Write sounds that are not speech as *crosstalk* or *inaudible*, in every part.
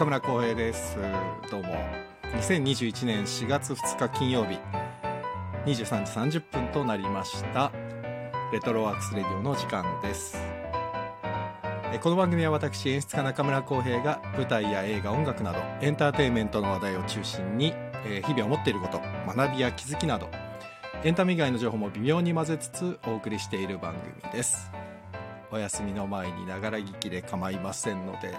中村光平です。どうも。2021年4月2日金曜日。23時30分となりました。レトロワークスレディオの時間です。えこの番組は私演出家中村浩平が舞台や映画音楽などエンターテインメントの話題を中心に、え日々思っていること学びや気づきなどエンタメ以外の情報も微妙に混ぜつつお送りしている番組です。お休みの前にながら聞きで構いませんので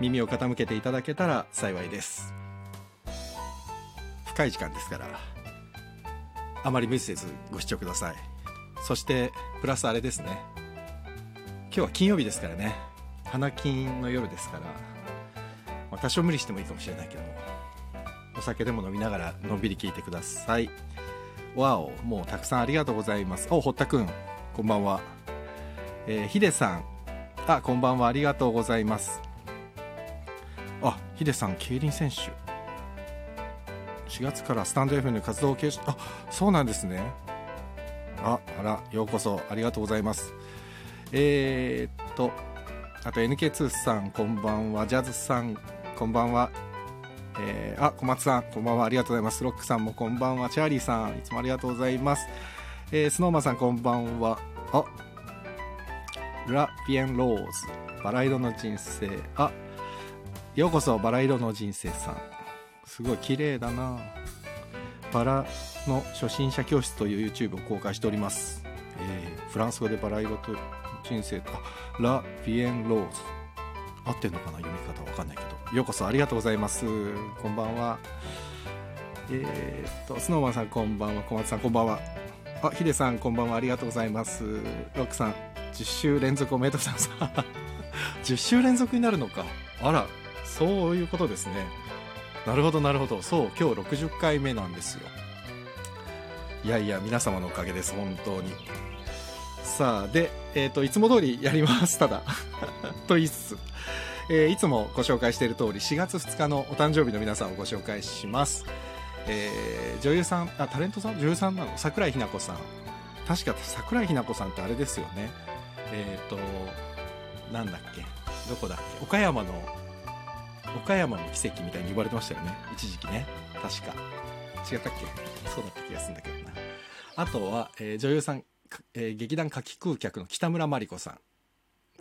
耳を傾けていただけたら幸いです。深い時間ですからあまり無理せずご視聴ください。そしてプラスあれですね。今日は金曜日ですからね。花金の夜ですから、まあ、多少無理してもいいかもしれないけどもお酒でも飲みながらのんびり聞いてください。わおもうたくさんありがとうございます。お堀田くんこんばんは。えー、ヒデさん。あこんばんは。ありがとうございます。あヒデさん競輪選手。4月からスタンド FM で活動を継続。あそうなんですね。ああらようこそ。ありがとうございます。えー、っとあと NK2 さんこんばんは。ジャズさんこんばんは。えー、あ小松さんこんばんは。ありがとうございます。ロックさんもこんばんは。チャーリーさんいつもありがとうございます。えー、スノーマンさんこんばんは。あラ・ピエン・ローズ。バラ色の人生。あようこそバラ色の人生さん。すごい綺麗だな。バラの初心者教室という YouTube を公開しております、えー、フランス語でバラ色と人生と。ラ・ピエン・ローズ。合ってんのかな読み方わかんないけど。ようこそありがとうございます。こんばんは。えー、っとスノーマンさんこんばんは。小松さんこんばんは。あヒデさんこんばんは。ありがとうございます。ロックさん10週連続おめでとうございます。*laughs* 10週連続になるのか。あら。そういうことですね。なるほどなるほど。そう今日60回目なんですよ。いやいや皆様のおかげです本当に。さあで、えーと、いつも通りやります。ただ *laughs* と言いつつ、えー、いつもご紹介している通り4月2日のお誕生日の皆さんをご紹介します。えー、女優さんあタレントさん？女優さんなの？桜井日奈子さん。確か桜井日奈子さんってあれですよね。えっ、ー、となんだっけ？どこだっけ？岡山の岡山の奇跡みたいに言われてましたよね。一時期ね。確か。違ったっけ？そうだった気がするんだけどな。あとは、えー、女優さん、えー、劇団夏季空客の北村真理子さん。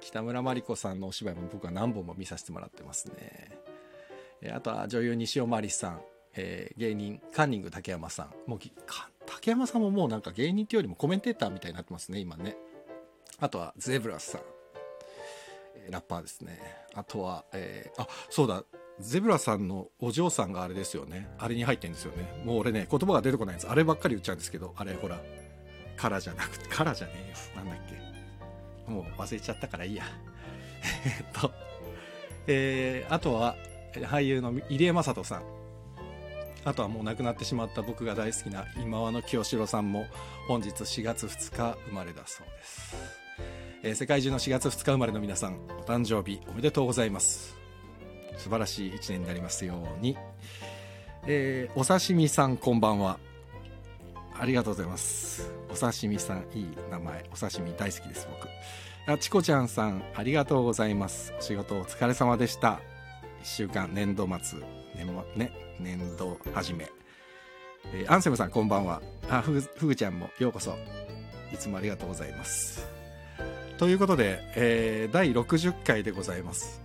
北村真理子さんのお芝居も僕は何本も見させてもらってますね、えー、あとは女優西尾真理さん、えー、芸人カンニング竹山さん。もう竹山さんももうなんか芸人っていうよりもコメンテーターみたいになってますね今ね。あとはゼブラスさん、ラッパーですね。あとは、えー、あそうだ。ゼブラさんのお嬢さんがあれですよね。あれに入ってるんですよね。もう俺ね言葉が出てこないんです。あればっかり言っちゃうんですけどあれほら。カラじゃなくてカラじゃねえよ。なんだっけ。もう忘れちゃったからいいや。*laughs* えっとえー、あとは俳優の入江雅人さん。あとはもう亡くなってしまった僕が大好きな今和の清志郎さんも本日4月2日生まれだそうです。えー、世界中の4月2日生まれの皆さんお誕生日おめでとうございます。素晴らしい1年になりますように、えー、お刺身さんこんばんは。ありがとうございます。お刺身さんいい名前。お刺身大好きです僕。あチコちゃんさんありがとうございます。お仕事お疲れ様でした。1週間年度末年,、ね、年度始め、えー、アンセムさんこんばんは。あふふぐちゃんもようこそ。いつもありがとうございます。ということで、えー、第60回でございます。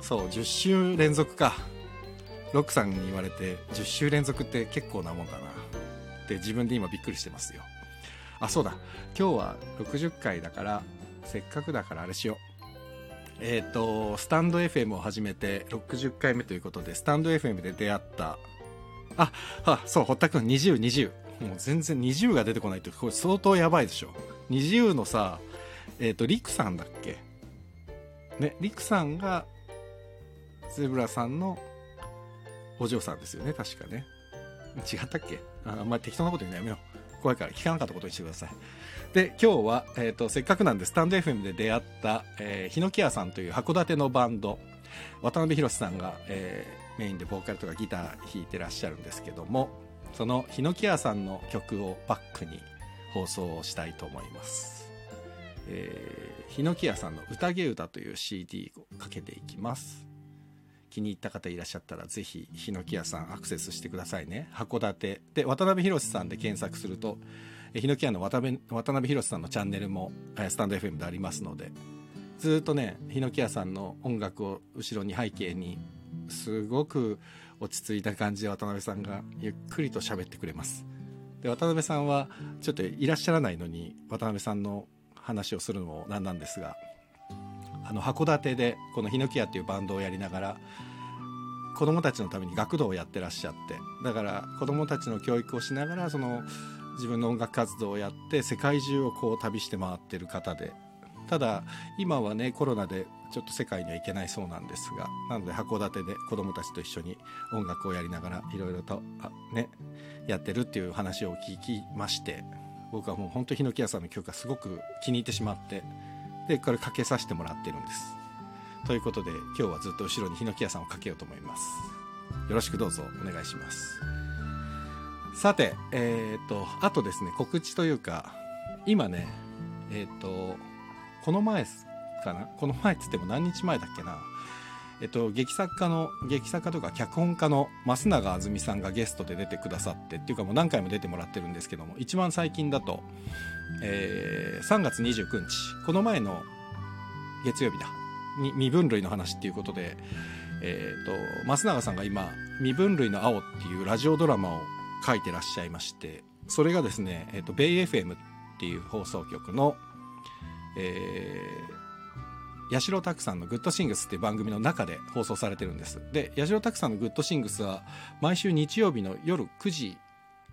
そう10週連続か。ロックさんに言われて10週連続って結構なもんだな。って自分で今びっくりしてますよ。あそうだ。今日は60回だからせっかくだからあれしよう。えっ、ー、とスタンド FM を始めて60回目ということでスタンド FM で出会った。ああそう堀田君2020もう全然20が出てこないってこれ相当やばいでしょ。20のさえっ、ー、と、リクさんだっけ？ね、リクさんが、ゼブラさんのお嬢さんですよね、確かね。違ったっけ？あんまり適当なこと言うのやめよう。怖いから聞かなかったことにしてください。で、今日は、えっ、ー、と、せっかくなんで、スタンド FM で出会った、えー、ヒノキ屋さんという函館のバンド、渡辺宏さんが、えー、メインでボーカルとかギター弾いてらっしゃるんですけども、そのヒノキ屋さんの曲をバックに放送をしたいと思います。えー、ヒノキ屋さんの「宴歌」という CD をかけていきます。気に入った方いらっしゃったらぜひヒノキ屋さんアクセスしてくださいね。函館。で渡辺宏さんで検索するとヒノキ屋の渡辺渡辺宏さんのチャンネルもスタンド FM でありますのでずっとねヒノキ屋さんの音楽を後ろに背景にすごく落ち着いた感じで渡辺さんがゆっくりと喋ってくれます。で渡辺さんはちょっといらっしゃらないのに渡辺さんの話をするのもなんなんですがあの函館でこのヒノキ屋っていうバンドをやりながら子供たちのために学童をやってらっしゃってだから子供たちの教育をしながらその自分の音楽活動をやって世界中をこう旅して回ってる方でただ今はねコロナでちょっと世界には行けないそうなんですがなので函館で子供たちと一緒に音楽をやりながらいろいろとあねやってるっていう話を聞きまして僕はもう本当ヒノキ屋さんの曲がすごく気に入ってしまってでこれかけさせてもらってるんです。ということで今日はずっと後ろにヒノキ屋さんをかけようと思います。よろしくどうぞお願いします。さてえっ、ー、とあとですね告知というか今ねえっ、ー、とこの前かな？この前っつっても何日前だっけな？えっと、劇作家の、劇作家とか脚本家の増永あずみさんがゲストで出てくださって、っていうかもう何回も出てもらってるんですけども、一番最近だと、えー、3月29日、この前の月曜日だ、に未分類の話っていうことで、えっ、と、増永さんが今、未分類の青っていうラジオドラマを書いてらっしゃいまして、それがですね、えっ、ー、と、ベイ FM っていう放送局の、えー、八代拓さんのグッドシングスっていう番組の中で放送されてるんです。で、八代拓さんのグッドシングスは毎週日曜日の夜9時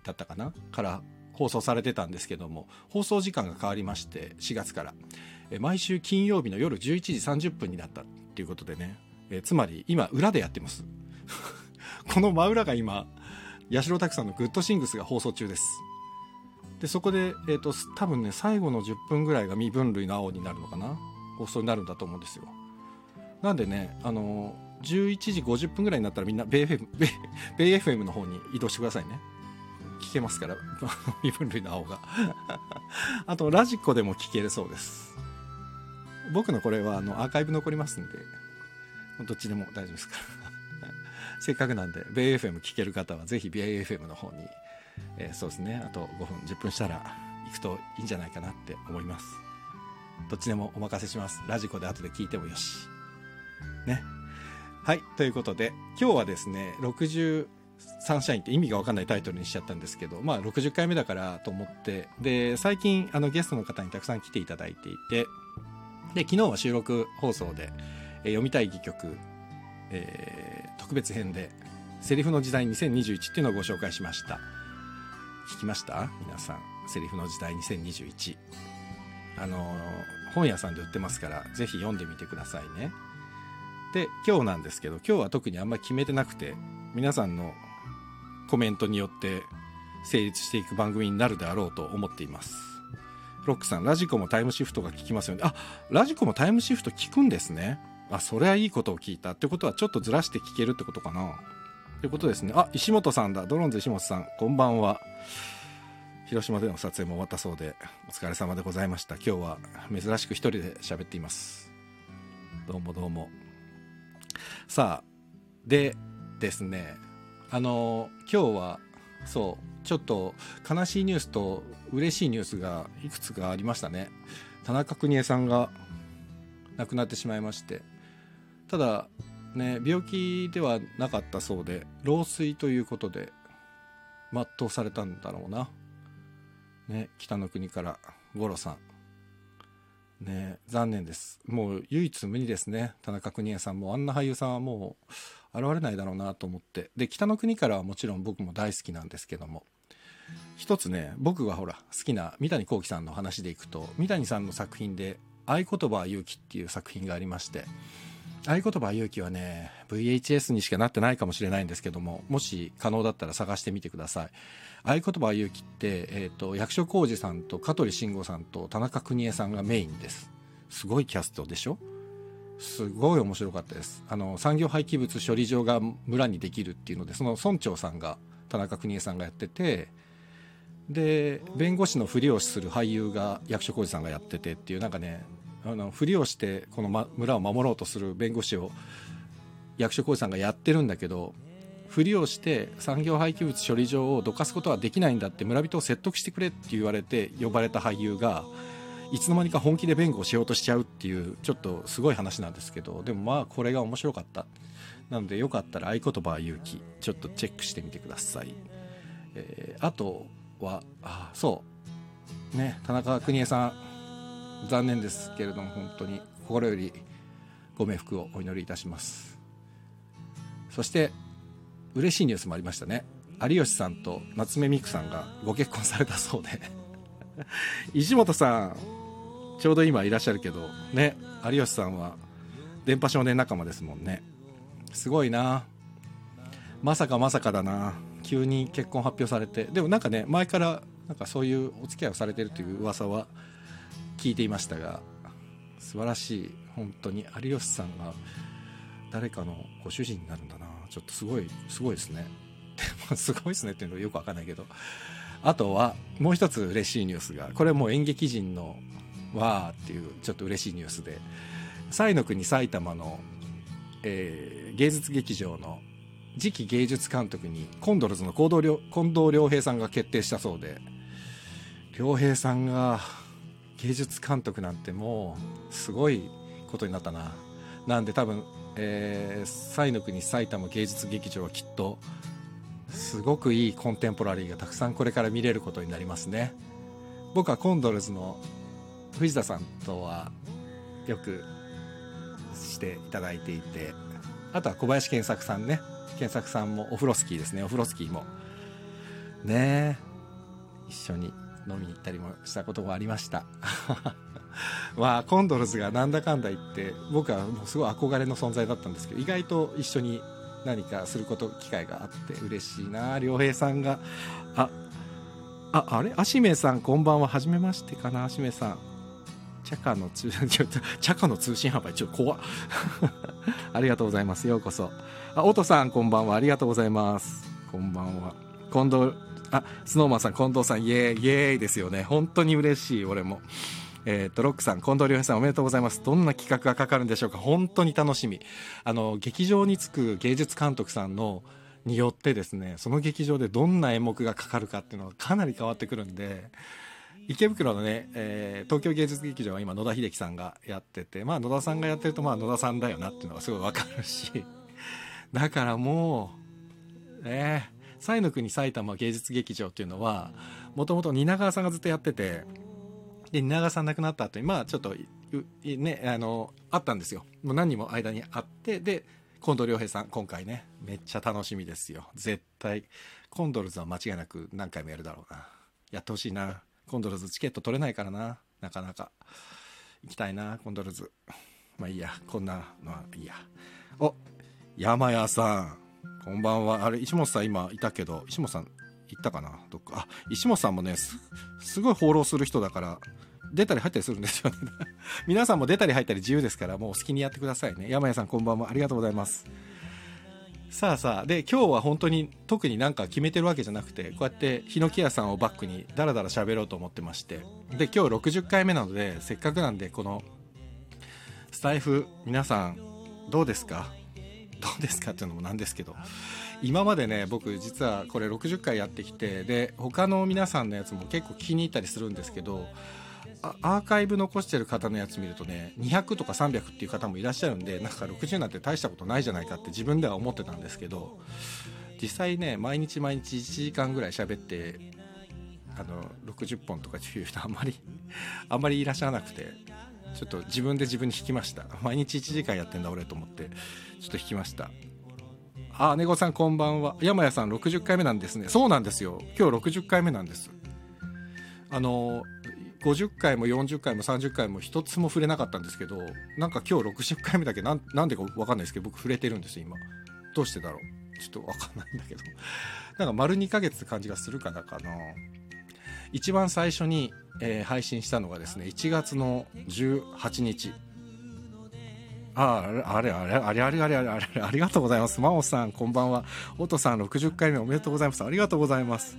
だったかなから放送されてたんですけども、放送時間が変わりまして、4月から。毎週金曜日の夜11時30分になったっていうことでね、えつまり今裏でやってます。*laughs* この真裏が今、八代拓さんのグッドシングスが放送中です。でそこで、えーと、多分ね最後の10分ぐらいが未分類の青になるのかな放送になるんだと思うんですよ。なんでねあの11時50分ぐらいになったらみんなベイ FM, *laughs* ベイ FM の方に移動してくださいね。聞けますから *laughs* 未分類の青が。*laughs* あとラジコでも聞けるそうです。僕のこれはあのアーカイブ残りますんでどっちでも大丈夫ですから。せっかくなんでベイ FM 聞ける方はぜひベイ FM の方にえー、そうですねあと5分10分したら行くといいんじゃないかなって思います。どっちでもお任せしますラジコで後で聞いてもよしねはいということで今日はですね60サンシャインって意味が分かんないタイトルにしちゃったんですけど、まあ60回目だからと思って、で、最近あのゲストの方にたくさん来ていただいていて、で、昨日は収録放送で、えー、読みたい戯曲、えー、特別編で、セリフの時代2021っていうのをご紹介しました。聞きました？皆さん。セリフの時代2021。あの、本屋さんで売ってますから、ぜひ読んでみてくださいね。で、今日なんですけど、今日は特にあんまり決めてなくて、皆さんのコメントによって成立していく番組になるであろうと思っています。ロックさん、ラジコもタイムシフトが聞きますよね。あ、ラジコもタイムシフト聞くんですね。あ、それはいいことを聞いた。ってことはちょっとずらして聞けるってことかな。ということですね。あ、石本さんだ。ドローンズ石本さん。こんばんは。広島での撮影も終わったそうで、お疲れ様でございました。今日は珍しく一人で喋っています。どうもどうも。さあ、でですね、あの、今日は、そう、ちょっと悲しいニュースと嬉しいニュースがいくつかありましたね。田中邦衛さんが亡くなってしまいまして。ただ、ね、病気ではなかったそうで老衰ということで全うされたんだろうな、ね、北の国から五郎さん、ね、残念です。もう唯一無二ですね。田中邦衛さんもあんな俳優さんはもう現れないだろうなと思って。で北の国からはもちろん僕も大好きなんですけども。一つね僕がほら好きな三谷幸喜さんの話でいくと三谷さんの作品で「合言葉は勇気」っていう作品がありまして合言葉勇気はね、VHS にしかなってないかもしれないんですけども、もし可能だったら探してみてください。合言葉勇気って、えっ、ー、と、役所広司さんと香取慎吾さんと田中邦衛さんがメインです。すごいキャストでしょ？すごい面白かったです。あの、産業廃棄物処理場が村にできるっていうので、その村長さんが田中邦衛さんがやってて、で弁護士のふりをする俳優が役所広司さんがやっててっていうなんかねあのふりをしてこの、村を守ろうとする弁護士を役所広司さんがやってるんだけどふりをして産業廃棄物処理場をどかすことはできないんだって村人を説得してくれって言われて呼ばれた俳優がいつの間にか本気で弁護をしようとしちゃうっていうちょっとすごい話なんですけどでもまあこれが面白かった。なのでよかったら合言葉は勇気ちょっとチェックしてみてください、えー、あとはあそう。ね田中邦衛さん。残念ですけれども本当に心よりご冥福をお祈りいたします。そして嬉しいニュースもありましたね。有吉さんと夏目美久さんがご結婚されたそうで。石本さんちょうど今いらっしゃるけどね有吉さんは電波少年仲間ですもんね。すごいな。まさかまさかだな。急に結婚発表されて。でもなんかね前からなんかそういうお付き合いをされてるという噂は聞いていましたが素晴らしい本当に有吉さんが誰かのご主人になるんだな。ちょっとすごいすごいですね。すごいですねっていうのはよくわかんないけど。あとはもう一つ嬉しいニュースがこれもう演劇人のわーっていうちょっと嬉しいニュースで。西の国埼玉の、えー、芸術劇場の次期芸術監督にコンドルズの近藤良平さんが決定したそうで。良平さんが芸術監督なんてもうすごいことになったな。なんで多分、えー、西の国埼玉芸術劇場はきっとすごくいいコンテンポラリーがたくさんこれから見れることになりますね。僕はコンドルズの藤田さんとはよくしていただいていてあとは小林健作さんね。健作さんもオフロスキーですね。オフロスキーも。ねえ。一緒に。飲みに行ったりもしたこともありました。*laughs* まあコンドルズがなんだかんだ言って僕はもうすごい憧れの存在だったんですけど意外と一緒に何かすること機会があって嬉しいな良平さんが。あああれ？アシメさんこんばんははじめましてかな？アシメさん。チャカの通チャカの通信販売ちょっと怖 *laughs* ありがとうございます。ようこそ。あオトさんこんばんは。ありがとうございます。こんばんは。近藤あスノーマンさん近藤さんイエーイイエーイですよね。本当に嬉しい俺も。えー、とロックさん近藤良平さんおめでとうございます。どんな企画がかかるんでしょうか。本当に楽しみ。あの劇場に着く芸術監督さんのによってですねその劇場でどんな演目がかかるかっていうのはかなり変わってくるんで池袋のね、えー、東京芸術劇場は今野田秀樹さんがやっててまあ野田さんがやってるとまあ野田さんだよなっていうのがすごいわかるし。だからもうね。西の国埼玉芸術劇場っていうのはもともと蜷川さんがずっとやっててで蜷川さん亡くなった後にまあちょっとねあのあったんですよ。もう何人も間にあってで近藤良平さん今回ねめっちゃ楽しみですよ。絶対コンドルズは間違いなく何回もやるだろうな。やってほしいな。コンドルズチケット取れないからな。なかなか。行きたいなコンドルズ。まあいいや。こんなのはいいや。お山谷さん。こんばんは。あれ石本さん今いたけど石本さん行ったかな？どっか。あ石本さんもねすごい放浪する人だから出たり入ったりするんですよね。*laughs* 皆さんも出たり入ったり自由ですからもうお好きにやってくださいね。山谷さんこんばんは。ありがとうございます。さあさあで今日は本当に特になんか決めてるわけじゃなくてこうやってヒノキ屋さんをバックにダラダラ喋ろうと思ってまして。で今日60回目なのでせっかくなんでこのスタイフ皆さんどうですか？どうですかっていうのもなんですけど今までね僕実はこれ60回やってきてで他の皆さんのやつも結構気に入ったりするんですけどアーカイブ残してる方のやつ見るとね200とか300っていう方もいらっしゃるんでなんか60なんて大したことないじゃないかって自分では思ってたんですけど実際ね毎日毎日1時間ぐらい喋ってあの60本とかっていう人あんまりあんまりいらっしゃらなくてちょっと自分で自分に引きました。毎日1時間やってんだ俺と思って。ちょっと引きました。あネゴさんこんばんは。山谷さん60回目なんですね。そうなんですよ。今日60回目なんです。あの50回も40回も30回も一つも触れなかったんですけどなんか今日60回目だけなんなんでか分かんないですけど僕触れてるんです今。どうしてだろう。ちょっと分かんないんだけど。なんか丸2ヶ月って感じがするかなかな。一番最初に、えー、配信したのがですね1月の18日ああれ、あれ、あれ、あれ、あれ、あれ、あれ、ありがとうございます。真央さん、こんばんは。音さん、60回目おめでとうございます。ありがとうございます。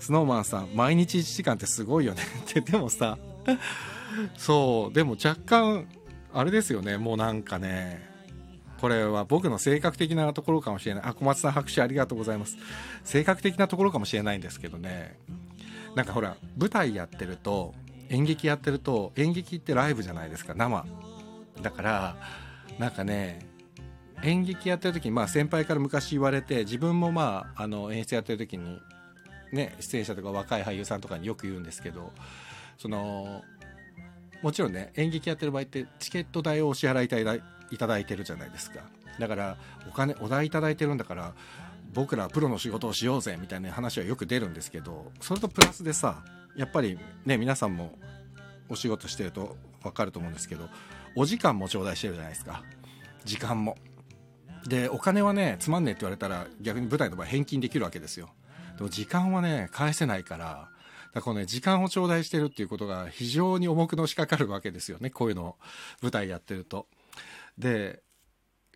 スノーマンさん毎日1時間ってすごいよね *laughs* ってでもさそうでも若干あれですよねもうなんかねこれは僕の性格的なところかもしれないあ小松さん拍手ありがとうございます性格的なところかもしれないんですけどねなんかほら舞台やってると演劇やってると演劇ってライブじゃないですか生。だからなんかね演劇やってる時に、まあ、先輩から昔言われて自分もまああの演出やってる時に、ね、出演者とか若い俳優さんとかによく言うんですけどそのもちろんね演劇やってる場合ってチケット代をお支払いいただいてるじゃないですか。だからお金お代いただいてるんだから僕らプロの仕事をしようぜみたいな話はよく出るんですけどそれとプラスでさやっぱりね皆さんもお仕事してると分かると思うんですけどお時間も頂戴してるじゃないですか。時間も。でお金はねつまんねえって言われたら逆に舞台の場合返金できるわけですよ。でも時間はね返せないからだからこのね時間を頂戴してるっていうことが非常に重くのしかかるわけですよね。こういうのを舞台やってると。で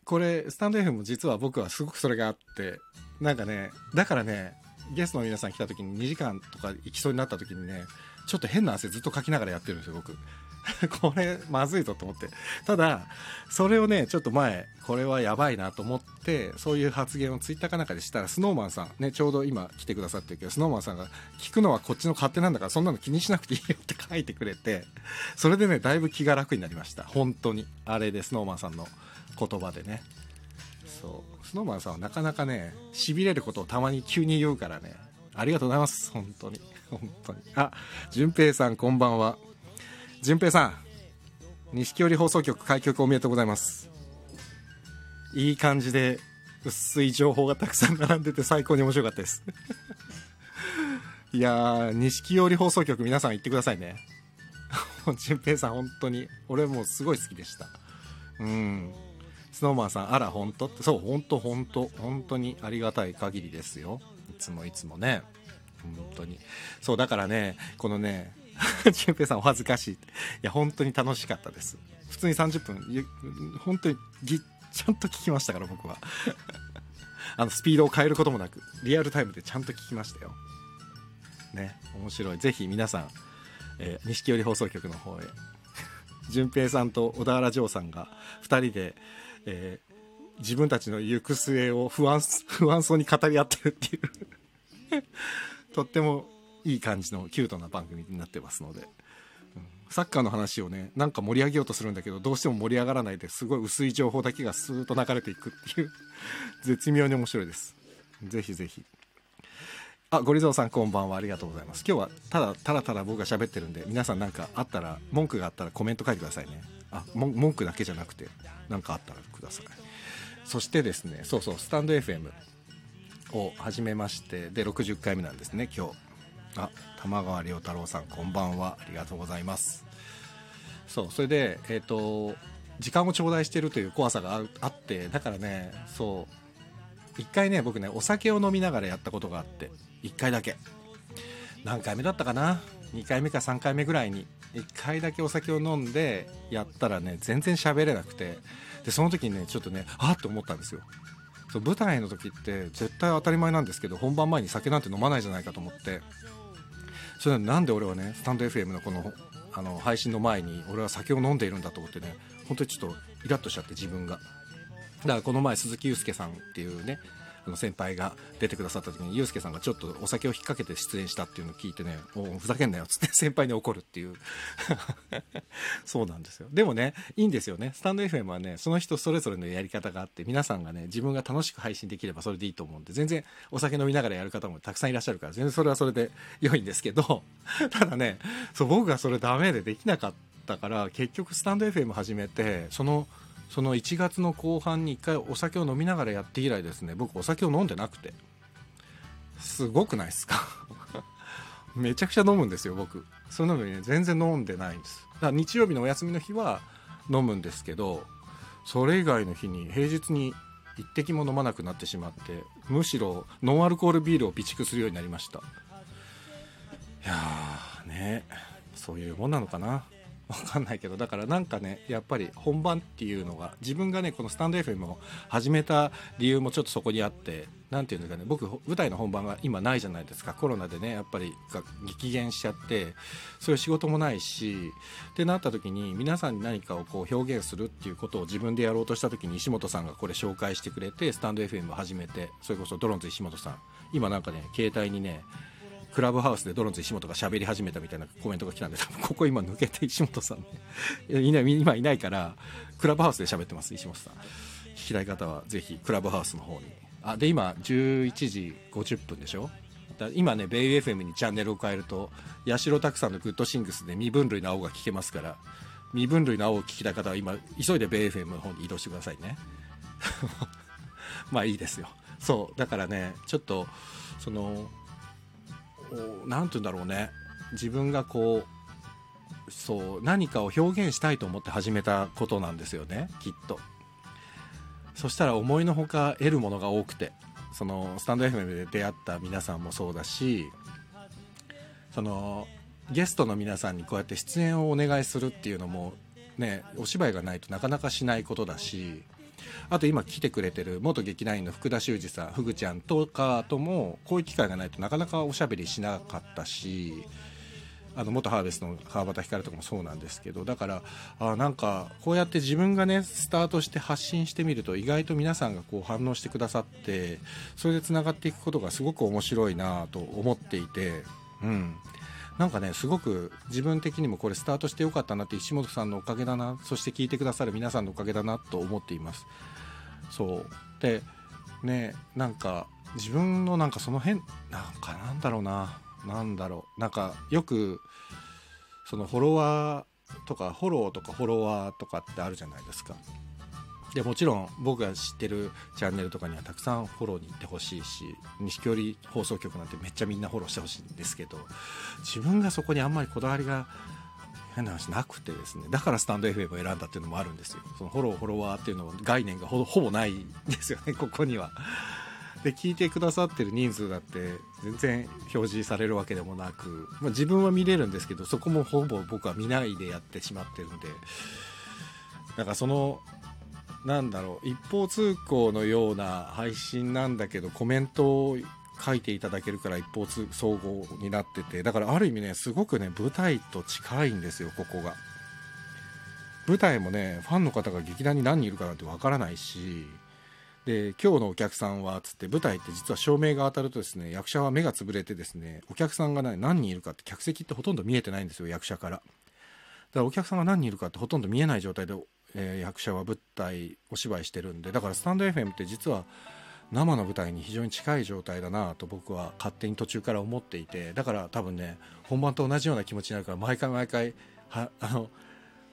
これスタンド F も実は僕はすごくそれがあってなんかねだからねゲストの皆さん来た時に2時間とか行きそうになった時にねちょっと変な汗ずっとかきながらやってるんですよ僕。*laughs* これまずいぞと思って。ただそれをねちょっと前これはやばいなと思ってそういう発言をツイッターかなんかでしたらスノーマンさんねちょうど今来てくださってるけどスノーマンさんが聞くのはこっちの勝手なんだからそんなの気にしなくていいよって書いてくれてそれでねだいぶ気が楽になりました。本当に。あれでスノーマンさんの言葉でね。そう。スノーマンさんはなかなかねしびれることをたまに急に言うからね。ありがとうございます。本当に。本当に。あ淳平さんこんばんは。淳平さん錦織放送局開局おめでとうございます。いい感じで薄い情報がたくさん並んでて最高に面白かったです。いやー錦織放送局皆さん行ってくださいね。*laughs* 淳平さん本当に俺もうすごい好きでした。うん。スノーマンさんあら本当？ってそう本当本当。本当にありがたい限りですよ。いつもいつもね。本当に。そうだからねこのね *laughs* 淳平さんお恥ずかしい。いや本当に楽しかったです。普通に30分本当にぎちゃんと聞きましたから僕は。*laughs* あのスピードを変えることもなくリアルタイムでちゃんと聞きましたよ。ね面白い。ぜひ皆さん、えー、錦織放送局の方へ。*laughs* 淳平さんと小田原城さんが2人で、えー、自分たちの行く末を不安 *laughs* 不安そうに語り合ってるっていう。*laughs* とってもいい感じのキュートな番組になってますので、うん、サッカーの話をねなんか盛り上げようとするんだけどどうしても盛り上がらないです。ごい薄い情報だけがスーッと流れていくっていう。*laughs* 絶妙に面白いです。ぜひぜひ。あゴリゾーさんこんばんは。ありがとうございます。今日はただただただ僕が喋ってるんで皆さん何かあったら文句があったらコメント書いてくださいね。あ文句だけじゃなくて何かあったらください。そしてですねそうそうスタンド FM を始めましてで60回目なんですね今日。あ玉川亮太郎さんこんばんは。ありがとうございます。そうそれでえっ、ー、と時間を頂戴してるという怖さがあってだからねそう1回ね僕ねお酒を飲みながらやったことがあって1回だけ。何回目だったかな？2回目か3回目ぐらいに。1回だけお酒を飲んでやったらね全然喋れなくて。でその時にねちょっとねあっと思ったんですよ。そう舞台の時って絶対当たり前なんですけど本番前に酒なんて飲まないじゃないかと思って。それなんで俺はねスタンド FM のこのあの配信の前に俺は酒を飲んでいるんだと思ってね本当にちょっとイラッとしちゃって自分が。だからこの前鈴木祐介さんっていうねの先輩が出てくださった時にユースケさんがちょっとお酒を引っ掛けて出演したっていうのを聞いてねおふざけんなよっつって先輩に怒るっていう。*laughs* そうなんですよ。でもねいいんですよね。スタンド FM はねその人それぞれのやり方があって皆さんがね自分が楽しく配信できればそれでいいと思うんで全然お酒飲みながらやる方もたくさんいらっしゃるから全然それはそれで良いんですけど *laughs* ただねそう僕がそれダメでできなかったから結局スタンド FM 始めてそのその1月の後半に1回お酒を飲みながらやって以来ですね僕お酒を飲んでなくて。すごくないですか？*laughs* めちゃくちゃ飲むんですよ僕。そののにね全然飲んでないんです。だから日曜日のお休みの日は飲むんですけどそれ以外の日に平日に一滴も飲まなくなってしまってむしろノンアルコールビールを備蓄するようになりました。いやーねそういうもんなのかな。わかんないけどだからなんかねやっぱり本番っていうのが自分がねこのスタンド FM を始めた理由もちょっとそこにあって何て言うんですかね僕舞台の本番が今ないじゃないですか。コロナでねやっぱり激減しちゃってそういう仕事もないしってなった時に皆さんに何かをこう表現するっていうことを自分でやろうとした時に石本さんがこれ紹介してくれてスタンド FM を始めてそれこそドロンズ石本さん今なんかね携帯にねクラブハウスでドロンズ石本が喋り始めたみたいなコメントが来たんで多分ここ今抜けて石本さん、ね、いない今いないからクラブハウスで喋ってます石本さん。聞きたい方はぜひクラブハウスの方に。あで今11時50分でしょ？今ねベイ FM にチャンネルを変えると八代拓さんのグッドシングスで未分類の青が聞けますから未分類の青を聞きたい方は今急いでベイ FM の方に移動してくださいね。*laughs* まあいいですよ。そうだからねちょっとその何て言うんだろうね。自分がこうそう何かを表現したいと思って始めたことなんですよね。きっと。そしたら思いのほか得るものが多くて。そのスタンド FM で出会った皆さんもそうだしそのゲストの皆さんにこうやって出演をお願いするっていうのもねお芝居がないとなかなかしないことだしあと今来てくれてる元劇団員の福田修二さんふぐちゃんとかともこういう機会がないとなかなかおしゃべりしなかったしあの元ハーベストの川端光とかもそうなんですけどだからあなんかこうやって自分がねスタートして発信してみると意外と皆さんがこう反応してくださってそれでつながっていくことがすごく面白いなと思っていてうん。なんかねすごく自分的にもこれスタートしてよかったなって石本さんのおかげだなそして聞いてくださる皆さんのおかげだなと思っています。そう。でねなんか自分のなんかその辺なんかなんだろうななんだろう。なんかよくそのフォロワーとかフォローとかフォロワーとかってあるじゃないですか。でもちろん僕が知ってるチャンネルとかにはたくさんフォローに行ってほしいし錦織放送局なんてめっちゃみんなフォローしてほしいんですけど自分がそこにあんまりこだわりが変な話なくてですねだからスタンド FM を選んだっていうのもあるんですよ。そのフォローフォロワーっていうの概念がほぼないんですよね *laughs* ここには。で聞いてくださってる人数だって全然表示されるわけでもなく、まあ、自分は見れるんですけどそこもほぼ僕は見ないでやってしまってるんでだからそのなんだろう一方通行のような配信なんだけどコメントを書いていただけるから一方通総合になっててだからある意味ねすごくね舞台と近いんですよここが。舞台もねファンの方が劇団に何人いるかなんてわからないしで今日のお客さんはつって舞台って実は照明が当たるとですね役者は目が潰れてですねお客さんが、ね、何人いるかって客席ってほとんど見えてないんですよ役者から。だからお客さんが何人いるかってほとんど見えない状態で、えー、役者は舞台お芝居してるんでだからスタンド FM って実は生の舞台に非常に近い状態だなと僕は勝手に途中から思っていてだから多分ね本番と同じような気持ちになるから毎回毎回は *laughs* あの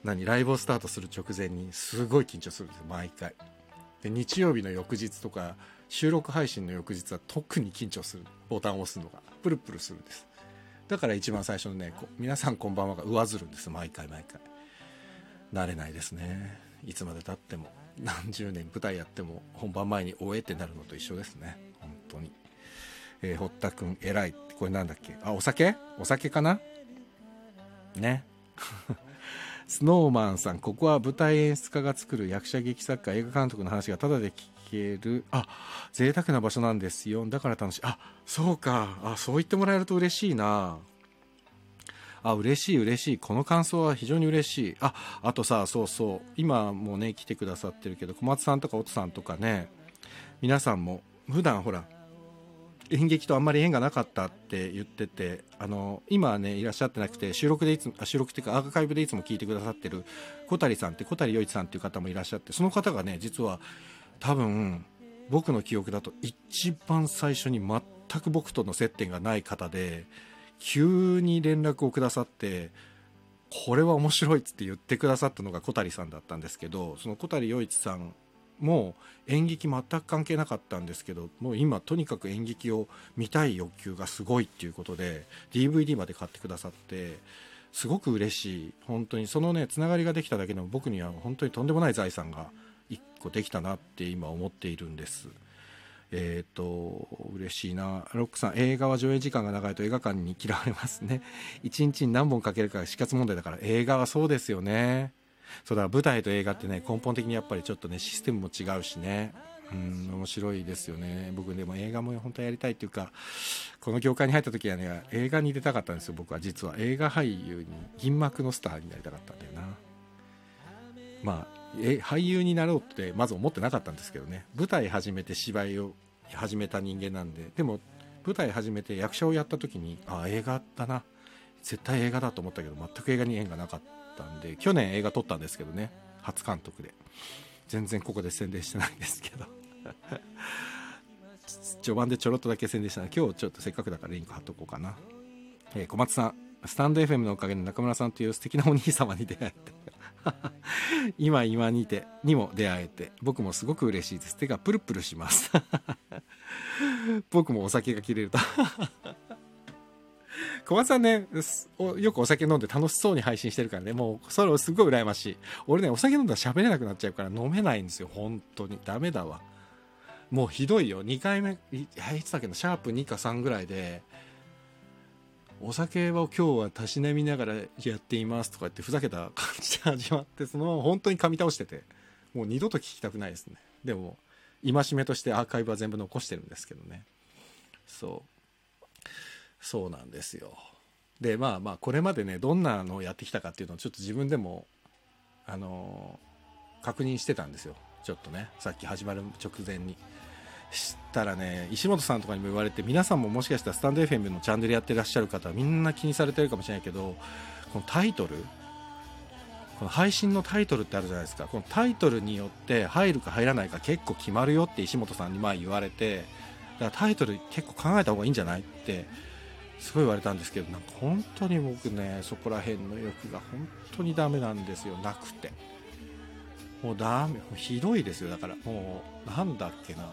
何ライブをスタートする直前にすごい緊張するんです毎回。で日曜日の翌日とか収録配信の翌日は特に緊張する。ボタンを押すのがプルプルするんです。だから一番最初のね「皆さんこんばんは」が上ずるんです毎回毎回。慣れないですね。いつまでたっても何十年舞台やっても本番前に終えってなるのと一緒ですね。本当に。えー、堀田君偉い。ってこれなんだっけ？あお酒？お酒かな？ね。*laughs* スノーマンさん、ここは舞台演出家が作る役者劇作家、映画監督の話がただで聞ける、あ、贅沢な場所なんですよ。だから楽しい。あ、そうか。あ、そう言ってもらえると嬉しいな。あ、嬉しい嬉しい。この感想は非常に嬉しい。あ、あとさ、そうそう。今もね、来てくださってるけど、小松さんとか音さんとかね、皆さんも、普段ほら、演劇とあんまり縁がなかったって言っててあの今はねいらっしゃってなくて収録でいつも収録っていうかアーカイブでいつも聞いてくださってる小谷さんって小谷余一さんっていう方もいらっしゃってその方がね実は多分僕の記憶だと一番最初に全く僕との接点がない方で急に連絡をくださってこれは面白いっつって言ってくださったのが小谷さんだったんですけどその小谷余一さんも演劇全く関係なかったんですけどもう今とにかく演劇を見たい欲求がすごいっていうことで DVD まで買ってくださってすごく嬉しい。本当にそのねつながりができただけでも僕には本当にとんでもない財産が1個できたなって今思っているんです。えっ、ー、と嬉しいな。ロックさん映画は上映時間が長いと映画館に嫌われますね。*laughs* 一日に何本かけるかが死活問題だから映画はそうですよね。そうだ舞台と映画ってね根本的にやっぱりちょっとねシステムも違うしね。うん面白いですよね。僕でも映画も本当はやりたいっていうかこの業界に入った時はね映画に出たかったんですよ僕は。実は。映画俳優に銀幕のスターになりたかったんだよな。まあえ俳優になろうってまず思ってなかったんですけどね。舞台始めて芝居を始めた人間なんで。でも舞台始めて役者をやった時にあ映画だな。絶対映画だと思ったけど全く映画に縁がなかったんで去年映画撮ったんですけどね。初監督で。全然ここで宣伝してないんですけど。*laughs* 序盤でちょろっとだけ宣伝した。の今日ちょっとせっかくだからリンク貼っとこうかな、えー、小松さんスタンド FM のおかげで中村さんという素敵なお兄様に出会えて。*laughs* 今今にてにも出会えて僕もすごく嬉しいです。手がプルプルします。*laughs* 僕もお酒が切れると。*laughs* 小松さんねよくお酒飲んで楽しそうに配信してるからね。もうそれをすごい羨ましい。俺ねお酒飲んだら喋れなくなっちゃうから飲めないんですよ。本当に。ダメだわ。もうひどいよ。2回目いつだっけな。シャープ2か3ぐらいでお酒を今日はたしなみながらやっていますとか言ってふざけた感じで始まってそのまま本当に噛み倒しててもう二度と聞きたくないですね。でも戒めとしてアーカイブは全部残してるんですけどね。そう。そうなんですよ。でまあまあこれまでねどんなのをやってきたかっていうのをちょっと自分でもあのー、確認してたんですよ。ちょっとねさっき始まる直前に。したらね石本さんとかにも言われて皆さんももしかしたらスタンド FM のチャンネルやってらっしゃる方はみんな気にされてるかもしれないけどこのタイトルこの配信のタイトルってあるじゃないですか。このタイトルによって入るか入らないか結構決まるよって石本さんに前言われてだからタイトル結構考えた方がいいんじゃないってすごい言われたんですけどなんか本当に僕ねそこら辺の欲が本当にダメなんですよ。なくて。もうダメ。ひどいですよ。だからもうなんだっけな。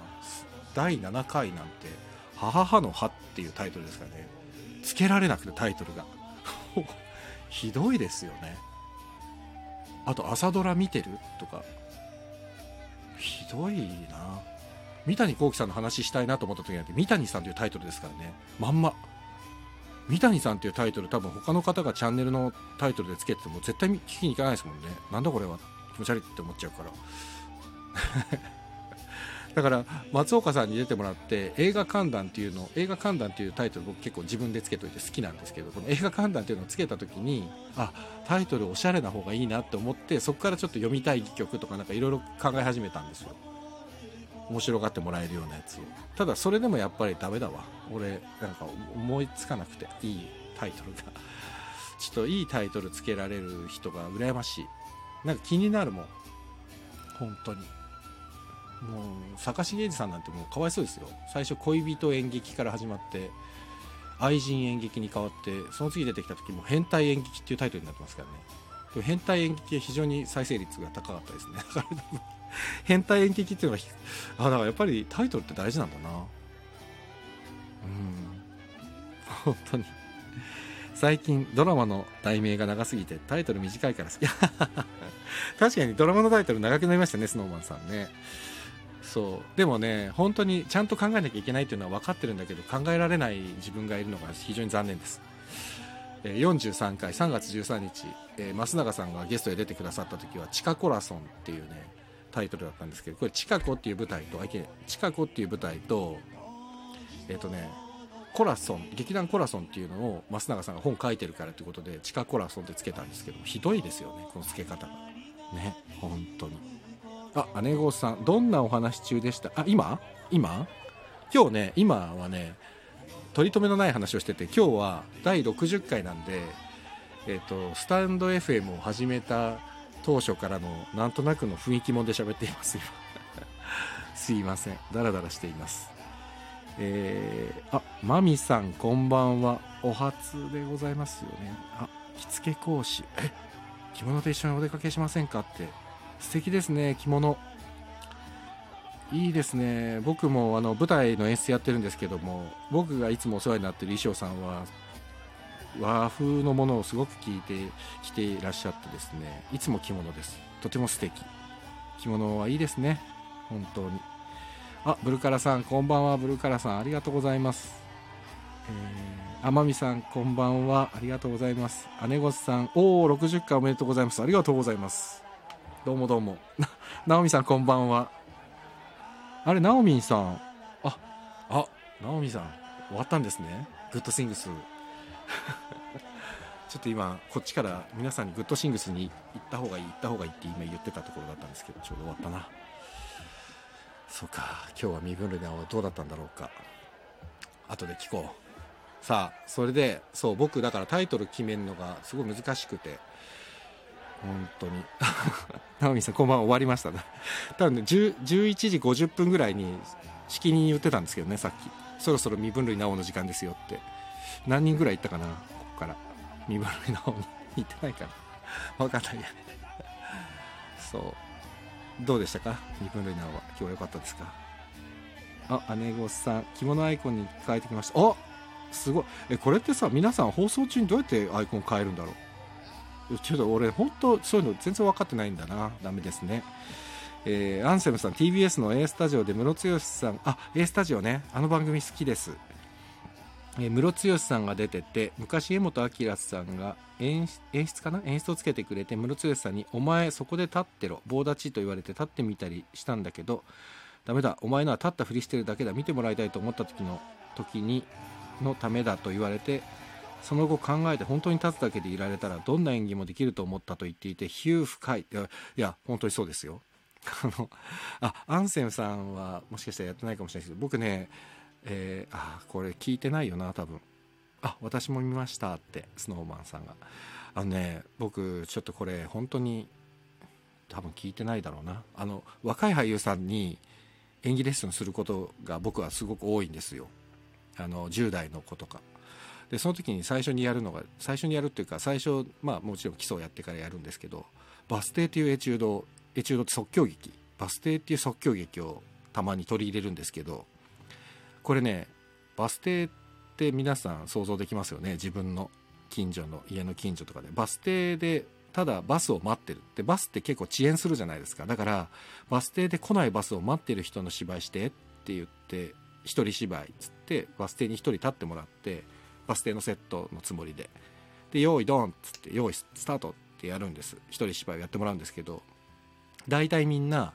第7回なんて「母はの葉」っていうタイトルですからね。つけられなくてタイトルが。*laughs* ひどいですよね。あと朝ドラ見てるとか。ひどいな。三谷幸喜さんの話したいなと思った時なんて三谷さんというタイトルですからね。まんま。三谷さんっていうタイトル多分他の方がチャンネルのタイトルでつけてても絶対聞きに行かないですもんね。なんだこれは。気持ち悪いって思っちゃうから。だから松岡さんに出てもらって映画観覧っていうの映画観覧っていうタイトル僕結構自分でつけといて好きなんですけどこの映画観覧っていうのをつけた時にあタイトルおしゃれな方がいいなって思ってそこからちょっと読みたい曲とかなんかいろいろ考え始めたんですよ。面白がってもらえるようなやつを。ただそれでもやっぱりダメだわ。俺なんか思いつかなくていいタイトルが。*laughs* ちょっといいタイトルつけられる人が羨ましい。なんか気になるもん。本当に。もう坂重二さんなんてもうかわいそうですよ。最初恋人演劇から始まって愛人演劇に変わってその次出てきた時も変態演劇っていうタイトルになってますからね。変態演劇は非常に再生率が高かったですね。変態演劇っていうのはあだからやっぱりタイトルって大事なんだな。うん。本当に。最近ドラマの題名が長すぎてタイトル短いから好き確かにドラマのタイトル長くなりましたねスノーマンさんね。そう。でもね本当にちゃんと考えなきゃいけないっていうのは分かってるんだけど考えられない自分がいるのが非常に残念です、えー、43回3月13日、えー、増永さんがゲストで出てくださった時は「チカコラソン」っていうねタイトルだったんですけどこれ「チカコ」っていう舞台と「チカコ」っていう舞台とえっ、ー、とねコラソン劇団コラソンっていうのを増永さんが本書いてるからということで「チカコラソン」ってつけたんですけどひどいですよねこの付け方が。ね本当に。あ、姉御さん、どんなお話中でした？あ、今？今？今日ね、今はね、取り留めのない話をしてて、今日は第60回なんで、えっ、ー、と、スタンド FM を始めた当初からのなんとなくの雰囲気もんで喋っています、今。*laughs* すいません。ダラダラしています。えー、あ、マミさん、こんばんは。お初でございますよね。あ、着付け講師。え、着物と一緒にお出かけしませんか？って素敵ですね着物。いいですね。僕もあの舞台の演出やってるんですけども僕がいつもお世話になってる衣装さんは和風のものをすごく聞いて着ていらっしゃってですね。いつも着物です。とても素敵。着物はいいですね。本当に。あブルカラさんこんばんは。ブルカラさんありがとうございます。えー、天海さんこんばんは。ありがとうございます。姉御さんおお60回おめでとうございます。ありがとうございます。どうもどうも。*laughs* 直美さんこんばんは。あれ直美さん。ああ直美さん。終わったんですね。グッドシングス。*laughs* ちょっと今こっちから皆さんにグッドシングスに行った方がいい行った方がいいって今言ってたところだったんですけどちょうど終わったな。そうか。今日は未分類はどうだったんだろうか。後で聞こう。さあそれでそう僕だからタイトル決めるのがすごい難しくて。本当に。*laughs* 直美さんこんばんは終わりましたね。多分ね11時50分ぐらいにしきに言ってたんですけどねさっき。そろそろ身分類なおの時間ですよって。何人ぐらい行ったかなここから。身分類なおに行ってないかな。分かんないや。そう。どうでしたか？身分類なおは。今日は良かったですか？あ姉御さん。着物アイコンに変えてきました。あすごい。えこれってさ皆さん放送中にどうやってアイコン変えるんだろう？ちょっと俺本当そういうの全然分かってないんだな。ダメですね。えー、アンセムさん TBS の A スタジオでムロツヨシさん。あ A スタジオね。あの番組好きです。え、ムロツヨシさんが出てて昔江本明さんが演出かな？演出をつけてくれてムロツヨシさんに「お前そこで立ってろ。棒立ち」と言われて立ってみたりしたんだけどダメだ。お前のは立ったふりしてるだけだ。見てもらいたいと思った時の時にのためだと言われてその後考えて本当に立つだけでいられたらどんな演技もできると思ったと言っていてヒュー深い。いやいや本当にそうですよ。*laughs* あのあアンセムさんはもしかしたらやってないかもしれないですけど僕ねえー、あこれ聞いてないよな多分。あ私も見ましたってスノーマンさんが。あのね僕ちょっとこれ本当に多分聞いてないだろうな。あの若い俳優さんに演技レッスンすることが僕はすごく多いんですよ。あの10代の子とか。でその時に最初にやるのが最初にやるっていうか最初まあもちろん基礎をやってからやるんですけどバス停っていうエチュードエチュードって即興劇。バス停っていう即興劇をたまに取り入れるんですけどこれねバス停って皆さん想像できますよね？自分の近所の家の近所とかで。バス停でただバスを待ってる。ってバスって結構遅延するじゃないですか。だからバス停で来ないバスを待ってる人の芝居してって言って一人芝居っつってバス停に一人立ってもらってバス停のセットのつもりで。で用意ドンっつって用意スタートってやるんです。一人芝居をやってもらうんですけど。大体みんな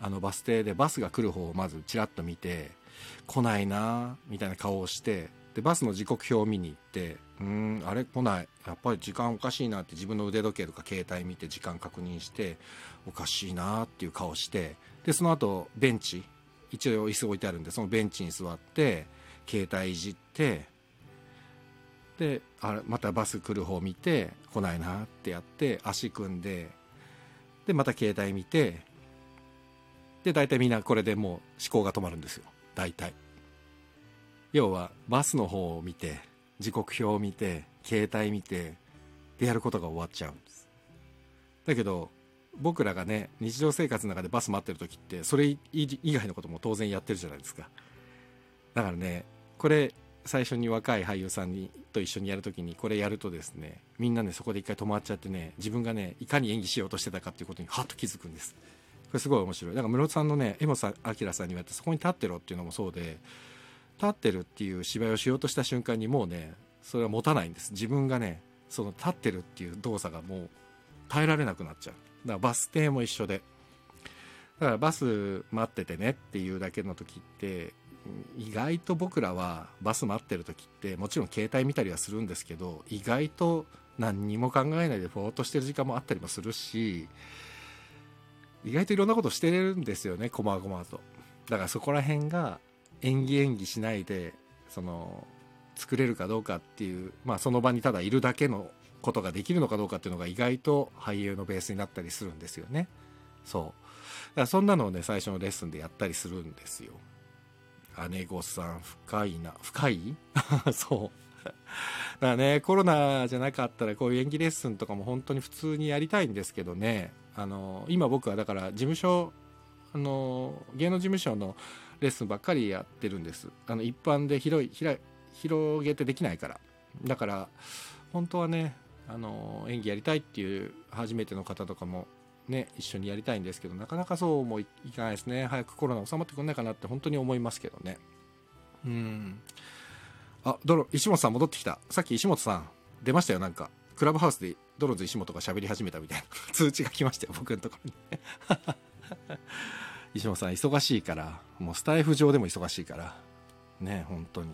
あのバス停でバスが来る方をまずちらっと見て来ないなみたいな顔をしてでバスの時刻表を見に行ってうんあれ来ない。やっぱり時間おかしいなって自分の腕時計とか携帯見て時間確認しておかしいなっていう顔してでその後ベンチ。一応椅子置いてあるんでそのベンチに座って携帯いじってであまたバス来る方見て来ないなってやって足組んででまた携帯見てで大体みんなこれでもう思考が止まるんですよ。大体。要はバスの方を見て時刻表を見て携帯見てでやることが終わっちゃうんです。だけど僕らがね日常生活の中でバス待ってる時ってそれ以外のことも当然やってるじゃないですか。だからねこれ最初に若い俳優さんにと一緒にやるときにこれやるとですねみんなねそこで一回止まっちゃってね自分がねいかに演技しようとしてたかっていうことにはっと気づくんです。これすごい面白い。だから室さんのね江本明さんに言われてそこに立ってろっていうのもそうで立ってるっていう芝居をしようとした瞬間にもうねそれは持たないんです。自分がねその立ってるっていう動作がもう耐えられなくなっちゃう。だからバス停も一緒で。だからバス待っててねっていうだけの時って意外と僕らはバス待ってる時ってもちろん携帯見たりはするんですけど意外と何にも考えないでぼーっとしてる時間もあったりもするし意外といろんなことしてるんですよねこまごまと。だからそこら辺が演技演技しないでその作れるかどうかっていうまあその場にただいるだけのことができるのかどうかっていうのが意外と俳優のベースになったりするんですよね。そう。だからそんなのをね最初のレッスンでやったりするんですよ。姉御さん深いな深い？*laughs* そう。*laughs* だからねコロナじゃなかったらこういう演技レッスンとかも本当に普通にやりたいんですけどね。あの今僕はだから事務所あの芸能事務所のレッスンばっかりやってるんです。あの一般で広い広げてできないから。だから本当はねあの演技やりたいっていう初めての方とかもね一緒にやりたいんですけどなかなかそうもいかないですね。早くコロナ収まってくんないかなって本当に思いますけどね。うん。あドロ石本さん戻ってきた。さっき石本さん出ましたよ。なんかクラブハウスでドローズ石本が喋り始めたみたいな *laughs* 通知が来ましたよ。僕のところに。*laughs* 石本さん忙しいからもうスタイフ上でも忙しいから。ね本当に。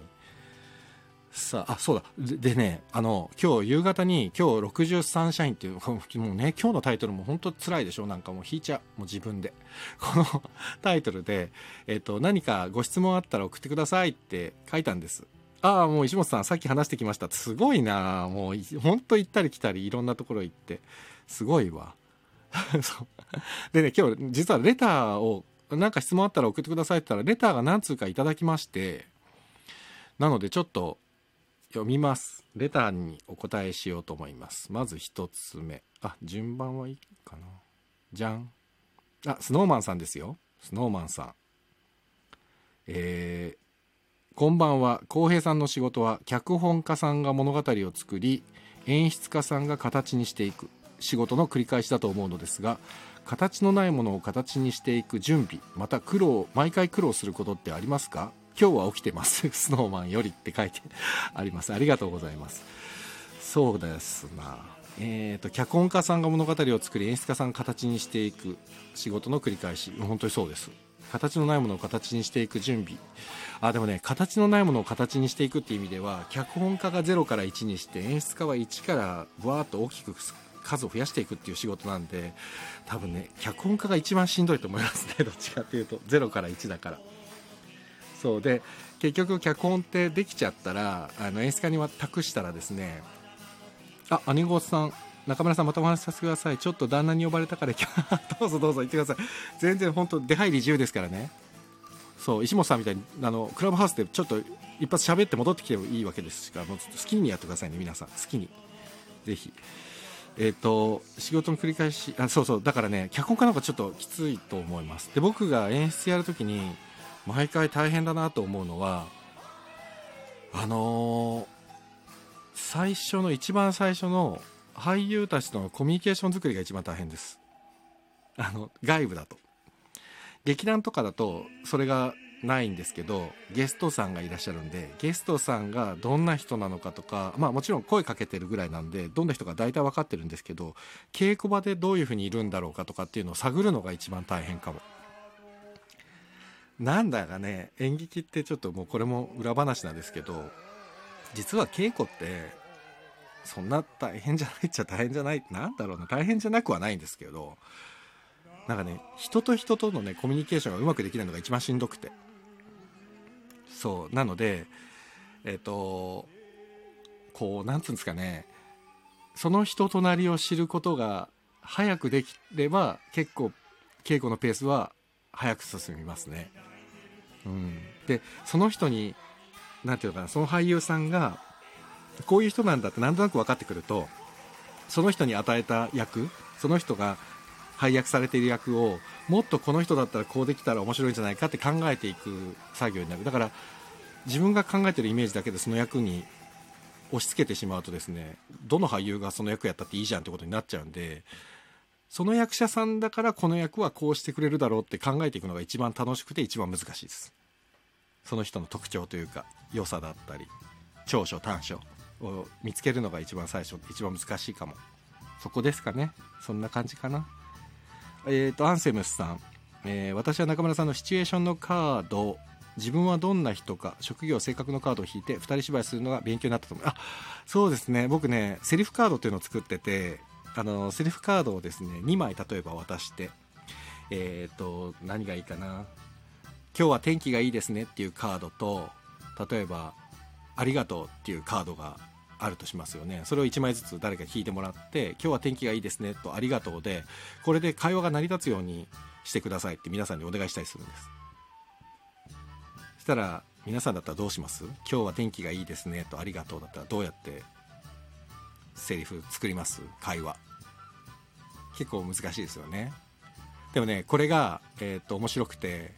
さああそうだ。でねあの今日夕方に今日63社員っていう *laughs* もうね今日のタイトルも本当辛いでしょ？なんかもう引いちゃう。もう自分で。*laughs* このタイトルで、えっと、何かご質問あったら送ってくださいって書いたんです。ああもう石本さんさっき話してきました。すごいなもう本当行ったり来たりいろんなところ行って。すごいわ。*laughs* そう。でね今日実はレターを何か質問あったら送ってくださいって言ったらレターが何通かいただきまして。なのでちょっと読みます。レターにお答えしようと思います。まず1つ目。あ順番はいいかな。じゃん。あスノーマンさんですよ。スノーマンさん。えー、こんばんは。浩平さんの仕事は脚本家さんが物語を作り演出家さんが形にしていく。仕事の繰り返しだと思うのですが形のないものを形にしていく準備また苦労毎回苦労することってありますか？今日は起きてます。*laughs* スノーマンよりって書いてあります。ありがとうございます。そうですな。えーと、脚本家さんが物語を作り演出家さんが形にしていく仕事の繰り返し。本当にそうです。形のないものを形にしていく準備。あでもね形のないものを形にしていくっていう意味では脚本家が0から1にして演出家は1からわーっと大きく数を増やしていくっていう仕事なんで多分ね脚本家が一番しんどいと思いますね。どっちかっていうと0から1だから。そうで結局脚本ってできちゃったらあの演出家に託したらですねあ姉御さん中村さんまたお話しさせてください。ちょっと旦那に呼ばれたから *laughs* どうぞどうぞ言ってください。全然本当出入り自由ですからね。そう石本さんみたいにあのクラブハウスでちょっと一発喋って戻ってきてもいいわけですからもう好きにやってくださいね皆さん。好きに。ぜひ。えっ、ー、と仕事の繰り返しあそうそう。だからね脚本家なんかちょっときついと思います。で僕が演出やるときに毎回大変だなと思うのはあのー、最初の一番最初の俳優たちとのコミュニケーション作りが一番大変です。あの外部だと。劇団とかだとそれがないんですけどゲストさんがいらっしゃるんでゲストさんがどんな人なのかとかまあもちろん声かけてるぐらいなんでどんな人か大体分かってるんですけど稽古場でどういうふうにいるんだろうかとかっていうのを探るのが一番大変かも。なんだかね演劇ってちょっともうこれも裏話なんですけど実は稽古ってそんな大変じゃないっちゃ大変じゃないなんだろうな大変じゃなくはないんですけどなんかね人と人とのねコミュニケーションがうまくできないのが一番しんどくてそうなのでえっ、ー、とこうなんつうんですかねその人となりを知ることが早くできれば結構稽古のペースは早く進みますね。うん、でその人に何て言うのかなその俳優さんがこういう人なんだってなんとなく分かってくるとその人に与えた役その人が配役されている役をもっとこの人だったらこうできたら面白いんじゃないかって考えていく作業になる。だから自分が考えてるイメージだけでその役に押し付けてしまうとですねどの俳優がその役やったっていいじゃんってことになっちゃうんでその役者さんだからこの役はこうしてくれるだろうって考えていくのが一番楽しくて一番難しいです。その人の特徴というか良さだったり長所短所を見つけるのが一番最初一番難しいかも。そこですかね。そんな感じかな。えっ、ー、とアンセムスさん、えー、私は中村さんのシチュエーションのカード自分はどんな人か職業性格のカードを引いて2人芝居するのが勉強になったと思う。あそうですね。僕ねセリフカードっていうのを作っててあのセリフカードをですね2枚例えば渡してえっ、ー、と何がいいかな？今日は天気がいいですねっていうカードと例えばありがとうっていうカードがあるとしますよね。それを1枚ずつ誰か聞いてもらって今日は天気がいいですねとありがとうでこれで会話が成り立つようにしてくださいって皆さんにお願いしたりするんです。そしたら皆さんだったらどうします？今日は天気がいいですねとありがとうだったらどうやってセリフ作ります？会話。結構難しいですよね。でもねこれが、えー、っと面白くて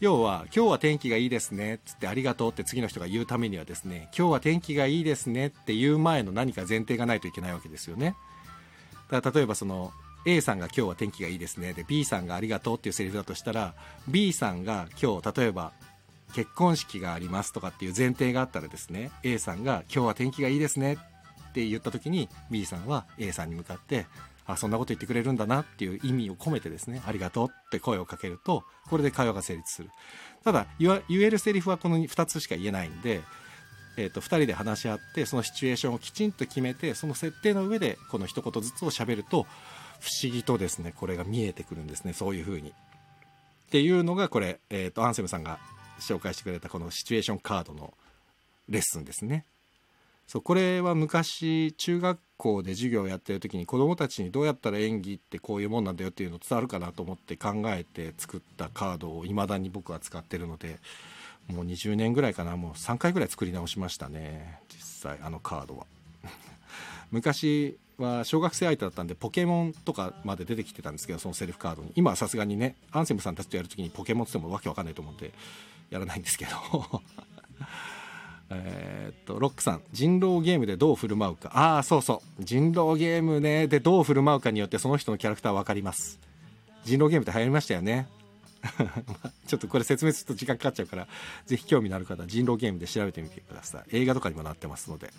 要は今日は天気がいいですねっつってありがとうって次の人が言うためにはですね今日は天気がいいですねっていう前の何か前提がないといけないわけですよね。だから例えばその A さんが今日は天気がいいですねで B さんがありがとうっていうセリフだとしたら B さんが今日例えば結婚式がありますとかっていう前提があったらですね A さんが今日は天気がいいですねって言った時に B さんは A さんに向かってあそんなこと言ってくれるんだなっていう意味を込めてですねありがとうって声をかけるとこれで会話が成立するただ言えるセリフはこの2つしか言えないんでえーと、2人で話し合ってそのシチュエーションをきちんと決めてその設定の上でこの一言ずつをしゃべると不思議とですねこれが見えてくるんですねそういう風に。っていうのがこれ、えーと、アンセムさんが紹介してくれたこのシチュエーションカードのレッスンですね。そうこれは昔中学校で授業をやってる時に子どもたちにどうやったら演技ってこういうもんなんだよっていうの伝わるかなと思って考えて作ったカードを未だに僕は使ってるのでもう20年ぐらいかな。もう3回ぐらい作り直しましたね。実際あのカードは。*laughs* 昔は小学生相手だったんでポケモンとかまで出てきてたんですけどそのセルフカードに。今はさすがにねアンセムさんたちとやるときにポケモンって言ってもわけわかんないと思うんでやらないんですけど。えっとロックさん人狼ゲームでどう振る舞うか。ああそうそう。人狼ゲームねでどう振る舞うかによってその人のキャラクター分かります。人狼ゲームって流行りましたよね。*laughs* ちょっとこれ説明すると時間かかっちゃうからぜひ興味のある方人狼ゲームで調べてみてください。映画とかにもなってますので。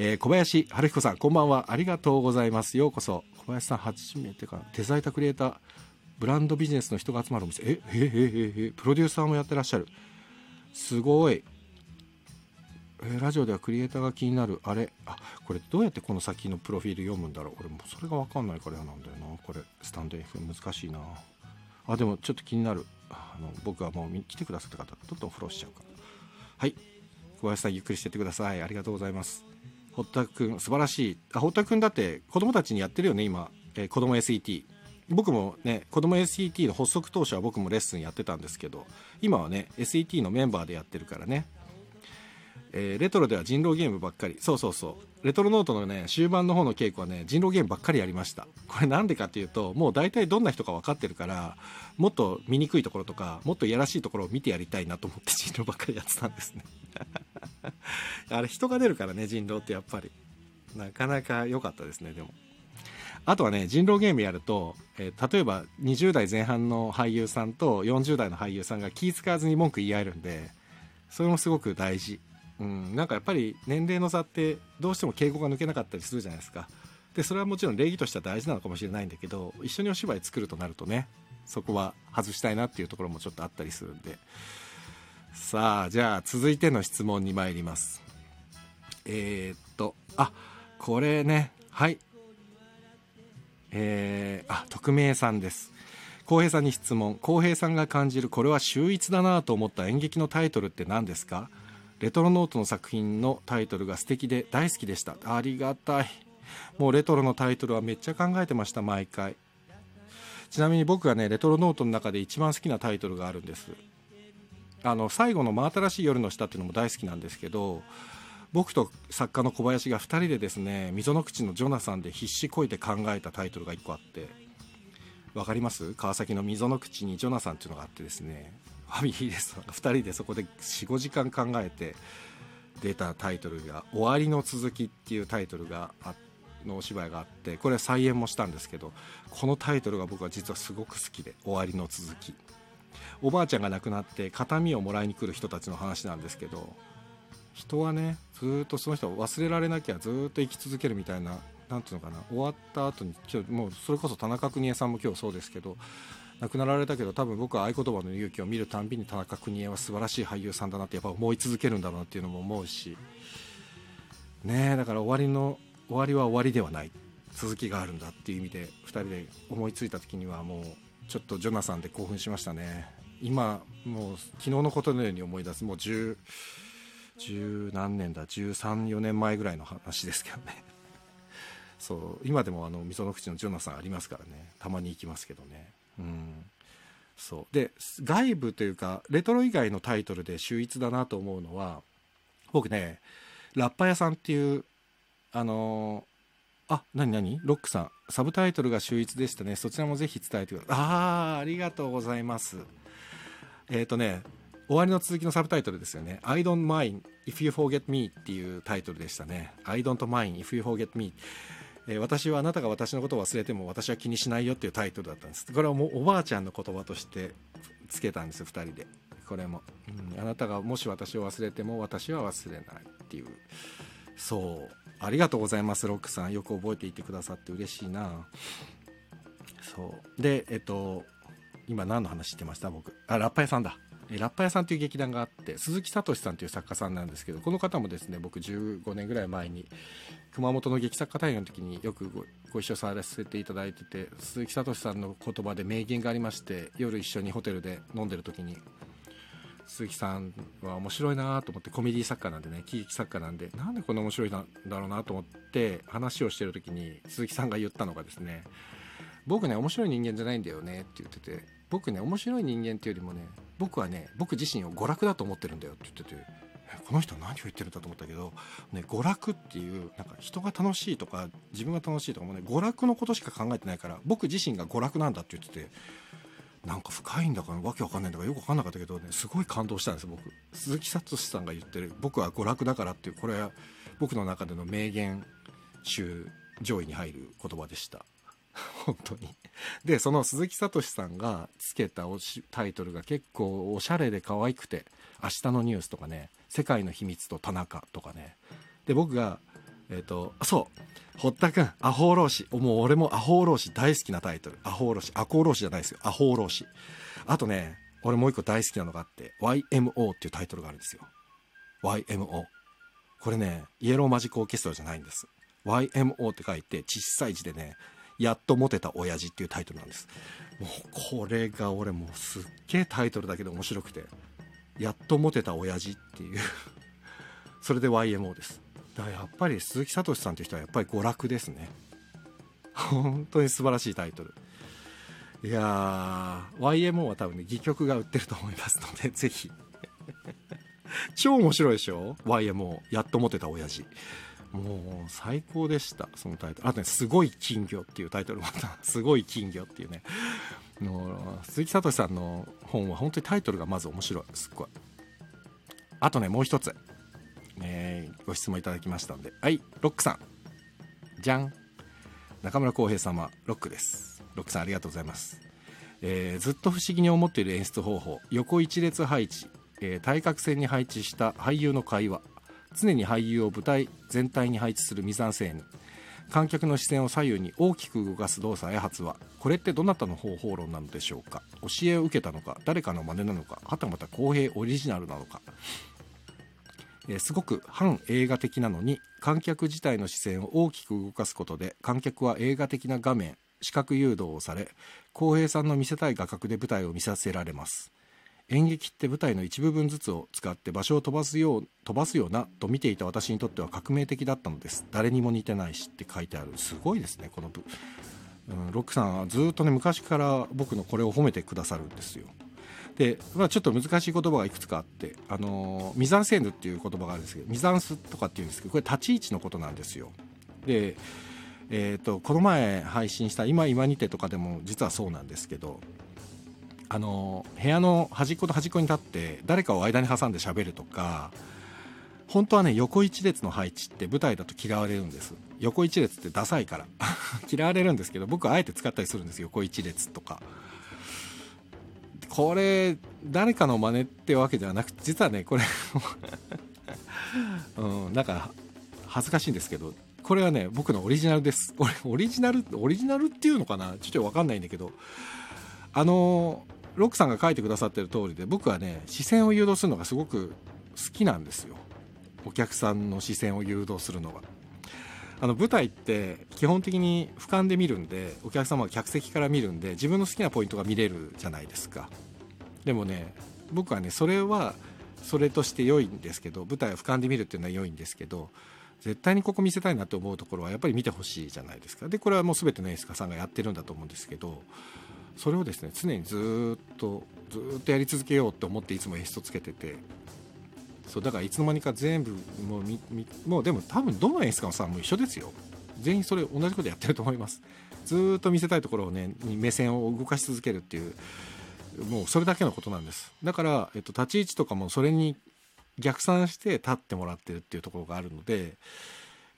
えー、小林春彦さんこんばんは。ありがとうございます。ようこそ。小林さん初めてかデザイタークリエイターブランドビジネスの人が集まるお店。えええええプロデューサーもやってらっしゃる。すごい。えラジオではクリエイターが気になるあれ？あこれどうやってこの先のプロフィール読むんだろう？俺もそれが分かんないから嫌なんだよなこれ。スタンド FM 難しいな。あでもちょっと気になる。あの僕はもう来てくださった方どんどんフォローしちゃうから。はい。小林さんゆっくりしてってください。ありがとうございます。堀田君素晴らしい。堀田君だって子供たちにやってるよね今、えー、子供 SET 僕もね子供 SET の発足当初は僕もレッスンやってたんですけど今はね SET のメンバーでやってるからね。えー、レトロでは人狼ゲームばっかり。そうそうそう。レトロノートのね終盤の方の稽古はね人狼ゲームばっかりやりました。これなんでかっていうともう大体どんな人か分かってるからもっと見にくいところとかもっといやらしいところを見てやりたいなと思って *laughs* 人狼ばっかりやってたんですね。*laughs* あれ人が出るからね人狼ってやっぱり。なかなか良かったですねでも。あとはね人狼ゲームやると、えー、例えば20代前半の俳優さんと40代の俳優さんが気使わずに文句言い合えるんでそれもすごく大事。うん、なんかやっぱり年齢の差ってどうしても敬語が抜けなかったりするじゃないですか。でそれはもちろん礼儀としては大事なのかもしれないんだけど一緒にお芝居作るとなるとねそこは外したいなっていうところもちょっとあったりするんで。さあじゃあ続いての質問に参ります。えー、っとあこれねはい。えー、あ匿名さんです。浩平さんに質問。浩平さんが感じるこれは秀逸だなと思った演劇のタイトルって何ですか？レトロノートの作品のタイトルが素敵で大好きでした。ありがたい。もうレトロのタイトルはめっちゃ考えてました毎回。ちなみに僕がねレトロノートの中で一番好きなタイトルがあるんです。あの最後の真新しい夜の下っていうのも大好きなんですけど僕と作家の小林が2人でですね溝の口のジョナサンで必死こいて考えたタイトルが1個あって。分かります？川崎の溝の口にジョナサンっていうのがあってですね。ファミリーレストランが2人でそこで45時間考えて出たタイトルが「終わりの続き」っていうタイトルがあのお芝居があってこれは再演もしたんですけどこのタイトルが僕は実はすごく好きで「終わりの続き」おばあちゃんが亡くなって形見をもらいに来る人たちの話なんですけど人はねずっとその人を忘れられなきゃずっと生き続けるみたいな何ていうのかな。終わった後にもうそれこそ田中邦衛さんも今日そうですけど亡くなられたけど多分僕は合言葉の勇気を見るたんびに田中邦衛は素晴らしい俳優さんだなってやっぱ思い続けるんだろうなっていうのも思うし。ねだから終わりの終わりは終わりではない続きがあるんだっていう意味で2人で思いついた時にはもうちょっとジョナサンで興奮しましたね。今もう昨日のことのように思い出す。もう10十何年だ。134年前ぐらいの話ですけどね。*laughs* そう今でもあの溝の口のジョナサンありますからね。たまに行きますけどね。うん。そう。で外部というかレトロ以外のタイトルで秀逸だなと思うのは僕ねラッパ屋さんっていうあのー、あ何何？ロックさん。サブタイトルが秀逸でしたね。そちらもぜひ伝えてください。ああありがとうございます。えっ、ー、とね終わりの続きのサブタイトルですよね。I don't mind if you forget me っていうタイトルでしたね。I don't mind if you forget me え私はあなたが私のことを忘れても私は気にしないよっていうタイトルだったんです。これはもうおばあちゃんの言葉としてつけたんです2人で。これも、うん。あなたがもし私を忘れても私は忘れないっていう。そう。ありがとうございますロックさん。よく覚えていてくださって嬉しいな。そう。でえっと今何の話してました僕？あラッパ屋さんだ。ラッパ屋さんという劇団があって鈴木聡さんという作家さんなんですけどこの方もですね僕15年ぐらい前に熊本の劇作家大会の時によくご一緒させていただいてて鈴木聡さんの言葉で名言がありまして夜一緒にホテルで飲んでる時に鈴木さんは面白いなと思ってコメディ作家なんでね喜劇作家なんでなんでこんな面白いんだろうなと思って話をしてる時に鈴木さんが言ったのがですね僕ね面白い人間じゃないんだよねって言ってて僕ね面白い人間っていうよりもね僕はね僕自身を娯楽だと思ってるんだよって言っててこの人何を言ってるんだと思ったけど、ね、娯楽っていうなんか人が楽しいとか自分が楽しいとかもね娯楽のことしか考えてないから僕自身が娯楽なんだって言っててなんか深いんだかわけわかんないんだからよくわかんなかったけどねすごい感動したんです僕。鈴木聡さんが言ってる僕は娯楽だからっていうこれは僕の中での名言集上位に入る言葉でした。*laughs* 本当に。でその鈴木聡さんがつけたおしタイトルが結構おしゃれで可愛くて「明日のニュース」とかね「世界の秘密と田中」とかね。で僕がえっ、とそう堀田君アホー老子もう俺もアホー老子大好きなタイトル。アホー老子アコー老子じゃないですよ。アホー老子あとね俺もう一個大好きなのがあって YMO っていうタイトルがあるんですよ。YMO これねイエローマジックオーケストラじゃないんです。YMO って書いて小さい字でねやっとモテた親父っていうタイトルなんです。もうこれが俺もうすっげえタイトルだけで面白くて。やっとモテた親父っていう。*laughs* それで YMO です。だからやっぱり鈴木聡さんという人はやっぱり娯楽ですね。本当に素晴らしいタイトル。いやー YMO は多分ね戯曲が売ってると思いますのでぜひ。*laughs* 超面白いでしょ？YMO やっとモテた親父。もう最高でしたそのタイトル。あとね「すごい金魚」っていうタイトルもあった「*laughs* すごい金魚」っていうね。もう鈴木聡さんの本は本当にタイトルがまず面白い。すっごい。あとねもう一つ、えーご質問いただきましたんで。はいロックさん。じゃん。中村浩平様ロックです。ロックさんありがとうございます、えーずっと不思議に思っている演出方法。横一列配置、えー対角線に配置した俳優の会話。常に俳優を舞台全体に配置するミザンセーヌ。観客の視線を左右に大きく動かす動作や発話。これってどなたの方法論なのでしょうか？教えを受けたのか？誰かの真似なのか？はたまた公平オリジナルなのか？えすごく反映画的なのに観客自体の視線を大きく動かすことで観客は映画的な画面視覚誘導をされ浩平さんの見せたい画角で舞台を見させられます。演劇って舞台の一部分ずつを使って場所を飛ばすよう飛ばすようなと見ていた私にとっては革命的だったのです。誰にも似てないしって書いてある。すごいですねこの、うん、ロックさんはずっとね昔から僕のこれを褒めてくださるんですよ。で、まあ、ちょっと難しい言葉がいくつかあって、あのミザンセーヌっていう言葉があるんですけどミザンスとかっていうんですけどこれ立ち位置のことなんですよ。で、えー、とこの前配信した「今今にて」とかでも実はそうなんですけどあの部屋の端っこと端っこに立って誰かを間に挟んで喋るとか本当はね横一列の配置って舞台だと嫌われるんです。横一列ってダサいから。*laughs* 嫌われるんですけど僕はあえて使ったりするんです横一列とか。これ誰かの真似ってわけではなくて実はねこれ *laughs* うんなんか恥ずかしいんですけどこれはね僕のオリジナルです。俺オリジナルオリジナルっていうのかな？ちょっと分かんないんだけど。あのロックさんが書いてくださってる通りで僕はね視線を誘導するのがすごく好きなんですよ。お客さんの視線を誘導するのがあの舞台って基本的に俯瞰で見るんでお客様が客席から見るんで自分の好きなポイントが見れるじゃないですか。でもね僕はねそれはそれとして良いんですけど舞台を俯瞰で見るっていうのは良いんですけど絶対にここ見せたいなと思うところはやっぱり見てほしいじゃないですか。でこれはもう全ての演出家さんがやってるんだと思うんですけどそれをですね常にずっとずっとやり続けようと思っていつも演出をつけてて。そうだからいつの間にか全部もうみみもうでも多分どの演出家さんも一緒ですよ。全員それ同じことやってると思います。ずっと見せたいところをねに目線を動かし続けるっていうもうそれだけのことなんです。だから、えっと、立ち位置とかもそれに逆算して立ってもらってるっていうところがあるので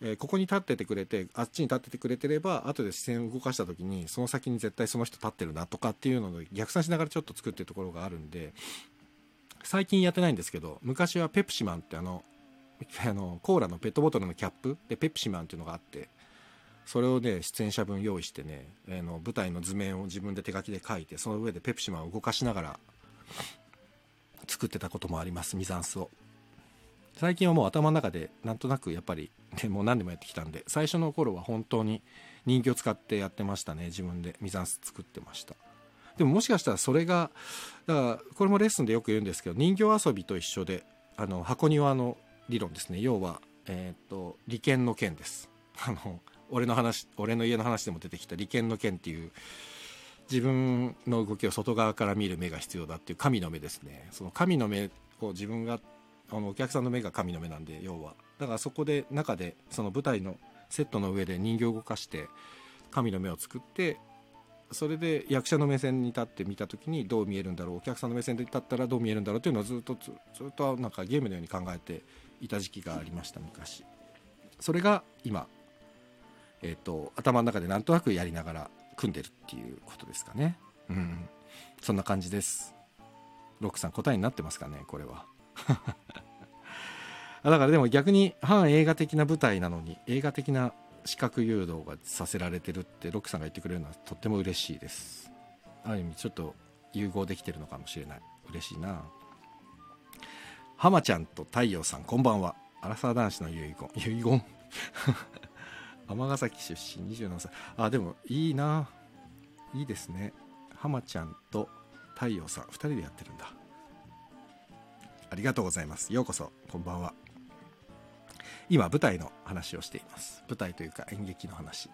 えーここに立っててくれてあっちに立っててくれてれば後で視線を動かした時にその先に絶対その人立ってるなとかっていうのを逆算しながらちょっと作ってるところがあるんで最近やってないんですけど昔はペプシマンってあのあのコーラのペットボトルのキャップでペプシマンっていうのがあってそれをね出演者分用意してねあの舞台の図面を自分で手書きで書いてその上でペプシマンを動かしながら作ってたこともありますミザンスを。最近はもう頭の中でなんとなくやっぱり、*laughs* ね、もう何でもやってきたんで最初の頃は本当に人形使ってやってましたね自分で。ミザンス作ってました。でももしかしたらそれがだからこれもレッスンでよく言うんですけど人形遊びと一緒であの箱庭の理論ですね。要は、えー、と利権の剣です。*laughs* あの俺の話俺の家の話でも出てきた利権の剣っていう自分の動きを外側から見る目が必要だっていう神の目ですね。その神の目を自分があのお客さんの目が神の目なんで要は。だからそこで中でその舞台のセットの上で人形を動かして神の目を作ってそれで役者の目線に立って見た時にどう見えるんだろう。お客さんの目線で立ったらどう見えるんだろうっていうのをずっとずっとなんかゲームのように考えていた時期がありました昔。それが今、えー、と頭の中でなんとなくやりながら組んでるっていうことですかね。うん。そんな感じです。ロックさん答えになってますかねこれは。*laughs* だからでも逆に反映画的な舞台なのに映画的な視覚誘導がさせられてるってロックさんが言ってくれるのはとっても嬉しいです。ある意味ちょっと融合できてるのかもしれない。嬉しいな。浜ちゃんと太陽さんこんばんは。アラサー男子の遺言。遺言？*laughs* 尼崎出身27歳。あでもいいな。いいですね。浜ちゃんと太陽さん2人でやってるんだ。ありがとうございます。ようこそこんばんは。今舞台の話をしています。舞台というか演劇の話。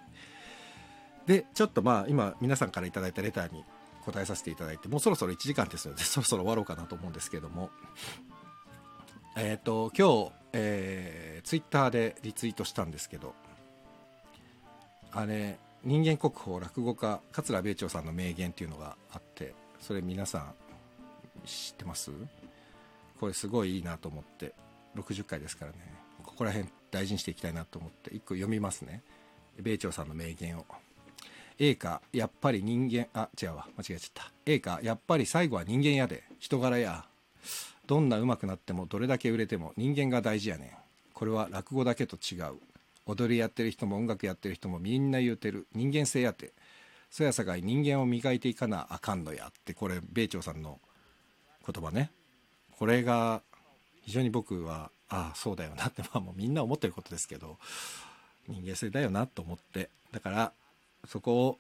でちょっとまあ今皆さんから頂いたレターに答えさせていただいてもうそろそろ1時間ですので *laughs* そろそろ終わろうかなと思うんですけども。えっ、と今日、えー、ツイッターでリツイートしたんですけどあれ人間国宝落語家桂米朝さんの名言っていうのがあってそれ皆さん知ってます？これすごいいいなと思って60回ですからね。ここら辺大事にしていきたいなと思って1個読みますね。米朝さんの名言を A かやっぱり人間あ違うわ。間違えちゃった。A かやっぱり最後は人間やで。人柄や。どんな上手くなってもどれだけ売れても人間が大事やねん。これは落語だけと違う。踊りやってる人も音楽やってる人もみんな言うてる。人間性やて。そやさかい人間を磨いていかなあかんのやってこれ米朝さんの言葉ね。これが非常に僕はああそうだよなって *laughs* まあもうみんな思ってることですけど人間性だよなと思って。だからそこを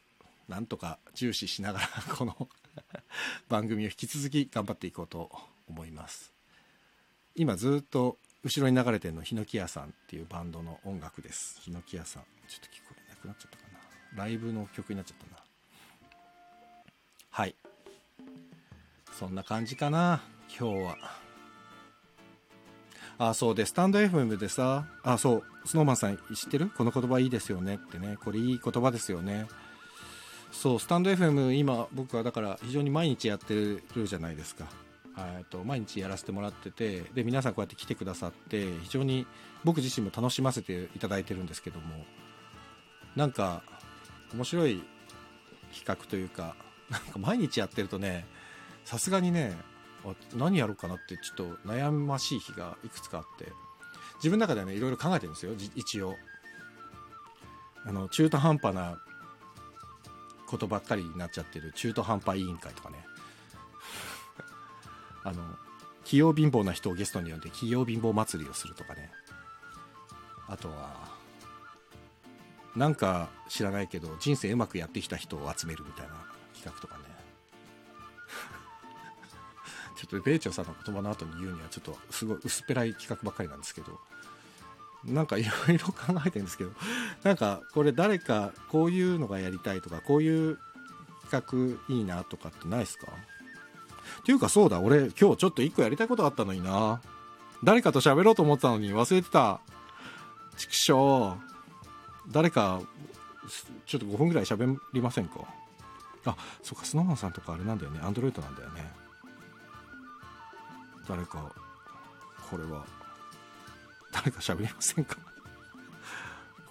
なんとか重視しながら *laughs* この *laughs* 番組を引き続き頑張っていこうと思います。今ずっと後ろに流れてるのヒノキ屋さんっていうバンドの音楽です。ヒノキ屋さん。ちょっと聞こえなくなっちゃったかな。ライブの曲になっちゃったな。はい。そんな感じかな。今日は。あそうでスタンド FM でさ。あそう。スノーマンさん知ってる？この言葉いいですよねってね。これいい言葉ですよね。そうスタンド FM 今僕はだから非常に毎日やってるじゃないですか。えと毎日やらせてもらっててで皆さんこうやって来てくださって非常に僕自身も楽しませていただいてるんですけども。なんか面白い企画というかなんか毎日やってるとねさすがにね何やろうかなってちょっと悩ましい日がいくつかあって。自分の中ではねいろいろ考えてるんですよ。一応。あの中途半端なことばっかりになっちゃってる中途半端委員会とかね。*laughs* あの器用貧乏な人をゲストに呼んで器用貧乏祭りをするとかね。あとはなんか知らないけど人生うまくやってきた人を集めるみたいな企画とかね。ちょっと米朝さんの言葉の後に言うにはちょっとすごい薄っぺらい企画ばっかりなんですけどなんかいろいろ考えてるんですけどなんかこれ誰かこういうのがやりたいとかこういう企画いいなとかってないですか？っていうかそうだ俺今日ちょっと1個やりたいことがあったのにな。誰かと喋ろうと思ったのに忘れてた。畜生誰かちょっと5分ぐらい喋りませんか？あそっかスノーマンさんとかあれなんだよね。アンドロイドなんだよね。誰かこれは誰か喋りませんか？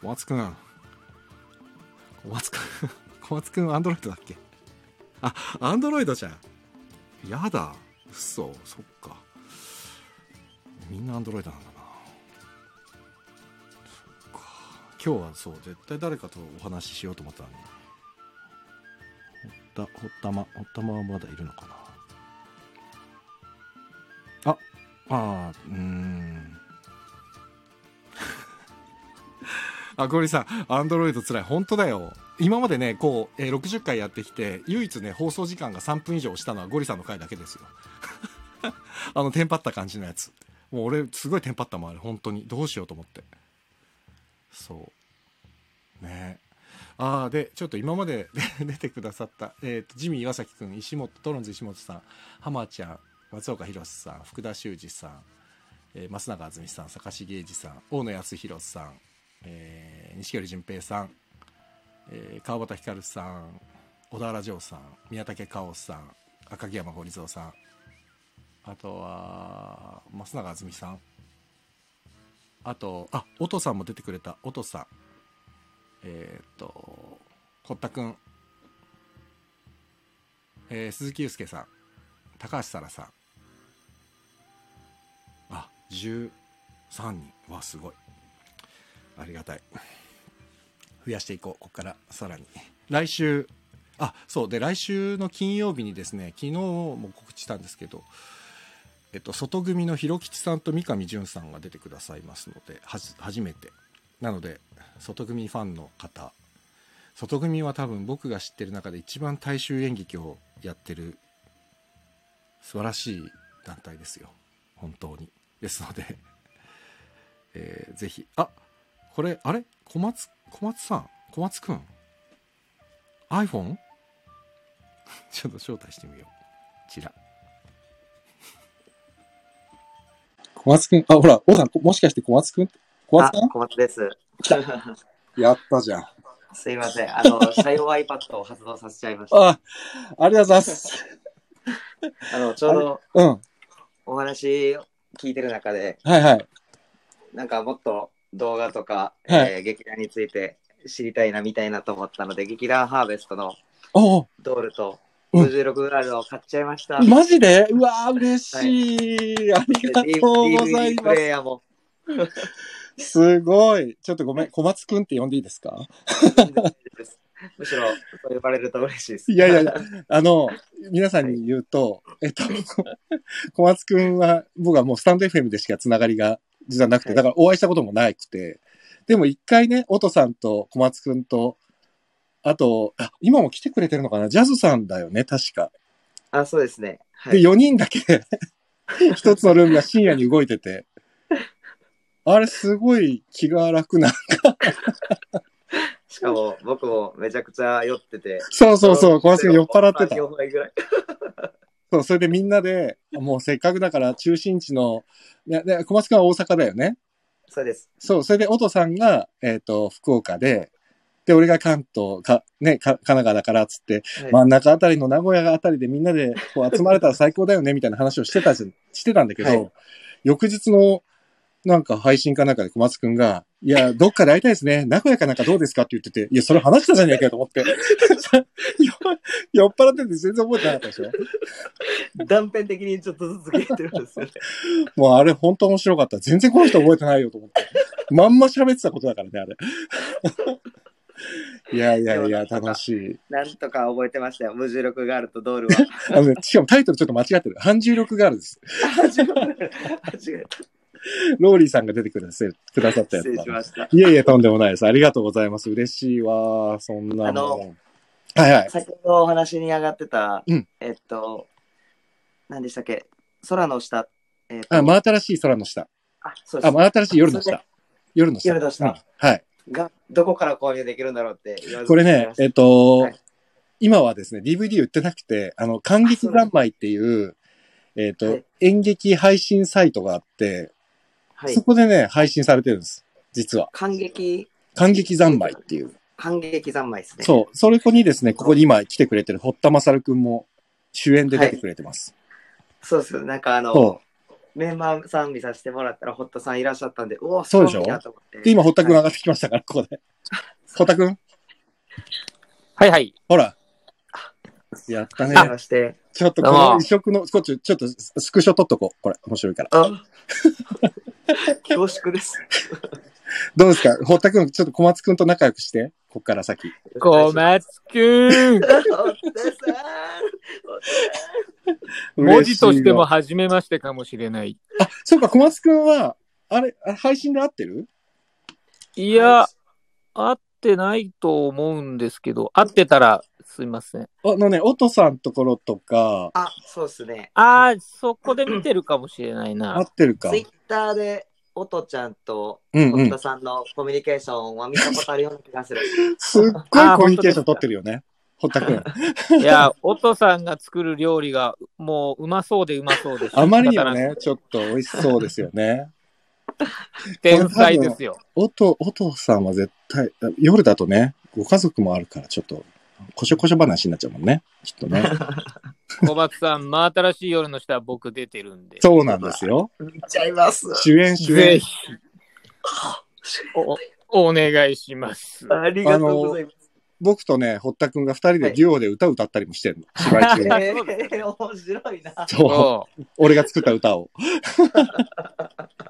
小松くん。小松くん。小松くん、アンドロイドだっけ？あ、アンドロイドじゃん。やだ。嘘。そっか。みんなアンドロイドなんだな。そっか。今日はそう、絶対誰かとお話ししようと思ったのに。ほった、ほったま、ほったまはまだいるのかな？ああ、うん。*laughs* あ、ゴリさん、アンドロイドつらい。本当だよ。今までね、こう、えー60回やってきて、唯一ね、放送時間が3分以上したのはゴリさんの回だけですよ。*laughs* あの、テンパった感じのやつ。もう俺、すごいテンパったもん、あれ、本当に。どうしようと思って。そう。ねああ、で、ちょっと今まで *laughs* 出てくださった、えっ、と、ジミー岩崎くん、石本、トロンズ石本さん、浜ちゃん、松岡弘さん、福田修二さん、えー増永あずみさん、坂重英二さん、大野康弘さん、えー西寄淳平さん、えー川端光さん、小田原城さん、宮武香さん、赤木山堀蔵さん、あとは、増永あずみさん、あと、あ、音さんも出てくれた、音さん、えーっと、堀田くん、えー鈴木祐介さん、高橋沙羅さん、あ、13人。わ、すごい。ありがたい。増やしていこう、ここからさらに。来週、あ、そう、で、来週の金曜日にですね、昨日も告知したんですけど、えっと、外組の広吉さんと三上淳さんが出てくださいますので、はじ初めて。なので、外組ファンの方、外組は多分僕が知ってる中で一番大衆演劇をやってる素晴らしい団体ですよ。本当に。ですので、*laughs* えーぜひ、あこれ、あれ？小松、小松さん？小松くん？iPhone? *laughs* ちょっと招待してみよう。ちら。小松くん、あ、ほら、おさん、もしかして小松くん？小松さん？あ、小松です。*laughs* やったじゃん。すいません。あの、社用 iPad を発動させちゃいました。あ、ありがとうございます。あの、ちょうどうん。お話を聞いてる中で、はいはい。なんかもっと動画とか、はいえー劇団について知りたいな、みたいなと思ったので、劇団ハーベストのおうドールとうん56グラルを買っちゃいました。マジで？うわー、嬉しい。ありがとうござい DVD プます。レイヤーも。すごい。ちょっとごめん、小松くんって呼んでいいですか？*laughs* むしろ、そう呼ばれると嬉しいです。いやいやいや、*laughs* あの、皆さんに言うと、えっと、*laughs* 小松くんは、僕はもうスタンド FM でしかつながりが実はなくて、はいだからお会いしたこともなくて、でも一回ね、音さんと小松くんと、あと、あ、今も来てくれてるのかな？ジャズさんだよね、確か。あ、そうですね。はで、い。4人だけ、一つのルームが深夜に動いてて、あれすごい気が楽な。しかも、僕もめちゃくちゃ酔ってて。そうそうそう、小松くん酔っ払ってた。4杯ぐらい。*laughs* そう、それでみんなで、もうせっかくだから中心地の、ね、ね小松くんは大阪だよね。そうです。そう、それで、おとさんが、えっ、と、福岡で、で、俺が関東、か、ね、か、神奈川だから、つって、はい真ん中あたりの名古屋あたりでみんなで、こう集まれたら最高だよね、みたいな話をしてたじしてたんだけど、はい翌日の、なんか配信かなんかで小松くんが、いや、どっかで会いたいですね。名古屋かなんかどうですかって言ってて、いや、それ話したじゃねえかよと思って。酔酔っ払ってて全然覚えてなかったでしょ断片的にちょっとずつ聞いてるんですよね。もうあれ本当面白かった。全然この人覚えてないよと思って。まんま喋ってたことだからね、あれ。*laughs* いやいやいや、楽しい。なんとか覚えてましたよ。無重力ガールとドールは。あのね、しかもタイトルちょっと間違ってる。反重力ガールです。間違えた。*laughs* ローリーさんが出てくださくださったやつ失礼だしました。いえいえ、とんでもないです。ありがとうございます。嬉しいわ。そんなあのの。はいはい。先ほどお話に上がってた、うんえっと、何でしたっけ？空の下。えっとあ、真新しい空の下。あ、そうですあ、。真新しい夜の下。夜の下。夜の下うんはい。が、どこから購入できるんだろうって言われてこれね、えっと、はい今はですね、DVD 売ってなくて、あの、感激三昧っていう、えっと、はい演劇配信サイトがあって、はいそ。こでね、配信されてるんです。実は。感激、感激三昧っていう。感激三昧ですね。そう。それこにですね、ここに今来てくれてる堀田勝くんも主演で出てくれてます。そうですよ。なんかあのそ、メンバーさん見させてもらったら、堀田さんいらっしゃったんで、うお、そうでしょ？すごいなと思ってで、今、堀田くん上はいがってきましたから、ここで。*laughs* 堀田くんはいはい。ほら。やったねして。ちょっとこの異色の、こっち、ちょっとスクショ撮っとこう。これ、面白いから。あ *laughs* 恐縮です。どうですか？堀田くん、ちょっと小松くんと仲良くして。こっから先。小松くん。堀田さん文字としても初めましてかもしれない。あ、そうか、小松くんは、あれ、あ配信で合ってる？いや、合ってないと思うんですけど、合ってたらすいません。あのね、おとさんところとか、あ、そうですね。ああ、そこで見てるかもしれない合なっ。てるかツイ。ッターで、おとちゃんとうんうん堀田。さんのコミュニケーションは見たことあるような気がする。*laughs* すっごいあコミュニケーション取ってるよね。堀田くん。いや、おとさんが作る料理がもううまそうでうまそうであまりにもね、ちょっと美味しそうですよね。く天才ですよ。おと、おとさんは絶対、夜だとね、ご家族もあるから、ちょっと、こしょこしょ話になっちゃうもんね。きっとね。*laughs* 小松さん、真新しい夜の下は僕出てるんで。そうなんですよ。見ちゃいます。主演主演。ぜひおお願いします。ありがとうございます。僕とね、堀田くんが二人でデュオで歌歌ったりもしてるの。芝居中に。*laughs* えー、面白いな。そう。そ俺が作った歌を。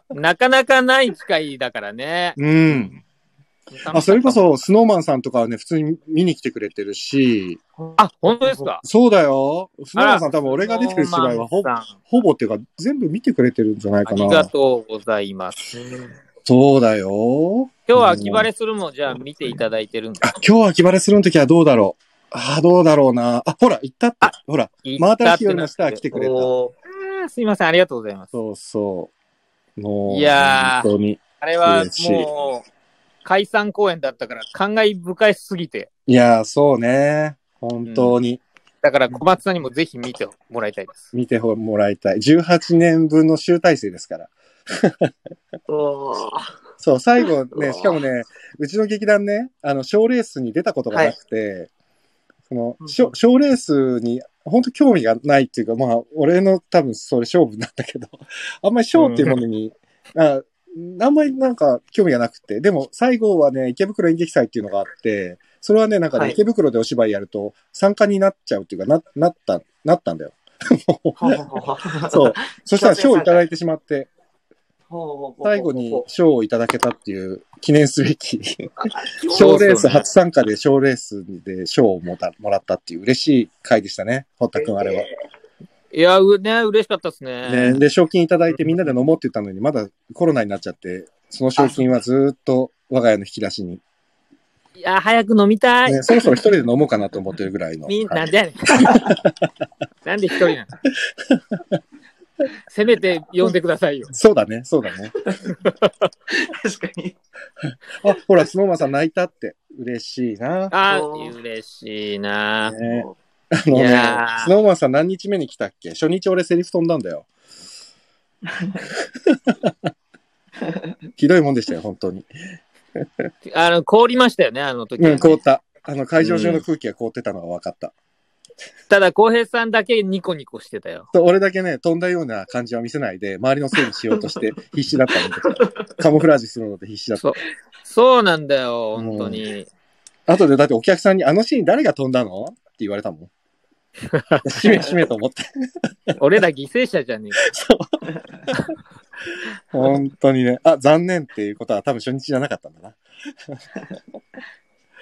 う *laughs* なかなかない機会だからね。うん。あ、それこそ、スノーマンさんとかはね、普通に見に来てくれてるし、あ、本当ですか？そうだよ。スノーマンさん多分俺が出てる芝居はほほぼっていうか、全部見てくれてるんじゃないかありがな。とうございます。そうだよ。今日は秋晴れするもじゃあ見ていただいてるんですあ、今日秋晴れするの時はどうだろう。あ、どうだろうな。あ、ほら、行ったってあ。ほら、真真新しい夜の下は来てくれた。おーすいません、ありがとうございます。そうそう。もう、いやー本当に。あれはもう、解散公演だったから感慨深いすぎて、いやー、そうね。本当に。だから小松さんにもぜひ見てもらいたいです。見てもらいたい。18年分の集大成ですから。おーそう、最後ね、しかもね、うちの劇団ね、あの、賞レースに出たことがなくて、その、賞賞レースに、本当興味がないっていうか、まあ、俺の多分それ勝負なんだけど、あんまり賞っていうものに、ああんまりなんか興味がなくて、でも最後はね、池袋演劇祭っていうのがあって、それはね、なんかね、はい池袋でお芝居やると参加になっちゃうっていうか、な、なった、なったんだよ。*laughs* そう。そしたら賞をいただいてしまって、最後に賞をいただけたっていう記念すべき *laughs* 賞レース初参加で賞レースで賞をもたもらったっていう嬉しい回でしたね、堀田くんあれは。いや、うね、嬉しかったですね。ね、で、賞金いただいてみんなで飲もうって言ったのに、まだコロナになっちゃって、その賞金はずーっと我が家の引き出しに。いや、早く飲みたい。ね、そろそろ一人で飲もうかなと思ってるぐらいの。みんはなでやねん。*laughs* なんで一人なの？せめて呼んでくださいよ。そうだね、そうだね。確かに。あ、ほら、スノーマンさん泣いたって。嬉しいな。あ嬉しいな。ねあのいねスノーマンさん何日目に来たっけ？初日俺セリフ飛んだんだよ。ひどいもんでしたよ、本当に。あの、凍りましたよね、あの時はね、うん、凍った。あの、会場中の空気が凍ってたのが分かった。ただ、浩平さんだけニコニコしてたよ。俺だけね、飛んだような感じは見せないで、周りのせいにしようとして *laughs* 必死だったの。カモフラージュするので必死だった。そう。そうなんだよ、本当に。後でだってお客さんに、あのシーン誰が飛んだの？って言われたもん。しめしめと思って。俺ら犠牲者じゃね本当にね。あ、残念っていうことは多分初日じゃなかったんだな。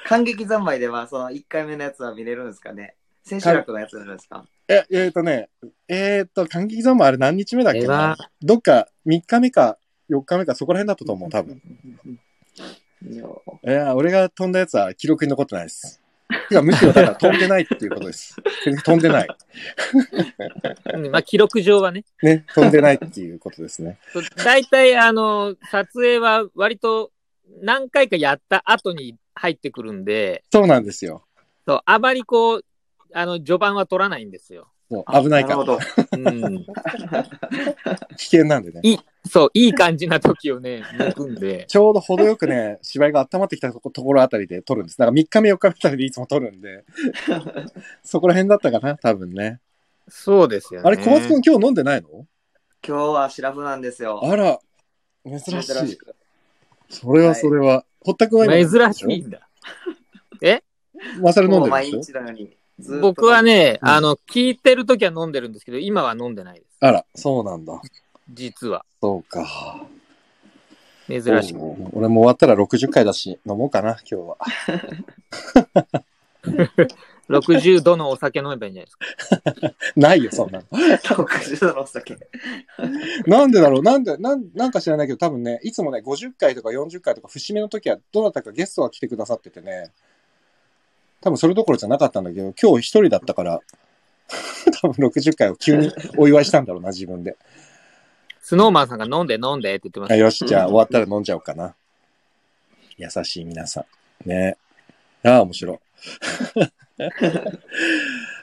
感激三昧では、その1回目のやつは見れるんですかね千秋楽のやつなんですかえ、えーとね、えーと、感激ゾーンもあれ何日目だっえ。けなえは、どっか3日目か4日目かそこら辺だったと思う、多分。いやいや、俺が飛んだやつは記録に残ってないです。いや、むしろだから飛んでないっていうことです。飛んでない。う *laughs* んまあ、記録上はね。ね、飛んでないっていうことですね。大体、あの、撮影は割と何回かやった後に入ってくるんで、そうなんですよ。そうあまりこう、あの、序盤は取らないんですよ。そう危ないから。なるほど。うん。危険なんでね。いい、そう、いい感じな時をね、*laughs* 抜くんで。ちょうど程よくね、芝居が温まってきたとこところあたりで撮るんです。だから3日目4日目あたりでいつも撮るんで、*laughs* そこら辺だったかな、多分ね。そうですよね。あれ、小松くん今日飲んでないの？今日はシラフなんですよ。あら、珍しい。それはそれは。堀田君は今？珍しいんだ。*laughs* マサル飲んでるでしょ日のよ僕は、ね、うんあの、聞いてるときは飲んでるんですけど、今は飲んでないです。あら、そうなんだ。実は。そうか。珍しく。そう俺も終わったら60回だし、飲もうかな、今日は。*laughs* 60度のお酒飲めばいいんじゃないですか。*laughs* ないよ、そんなの。60度のお酒。なんでだろう？なんで、なん、なんか知らないけど、多分ね、いつもね、50回とか40回とか節目の時は、どなたかゲストが来てくださっててね、多分それどころじゃなかったんだけど、今日一人だったから、*laughs* 多分60回を急にお祝いしたんだろうな、自分で。スノーマンさんが飲んで飲んでって言ってまあした。よし、じゃあ終わったら飲んじゃおうかな。優しい皆さん。ねああ、面白い。*laughs*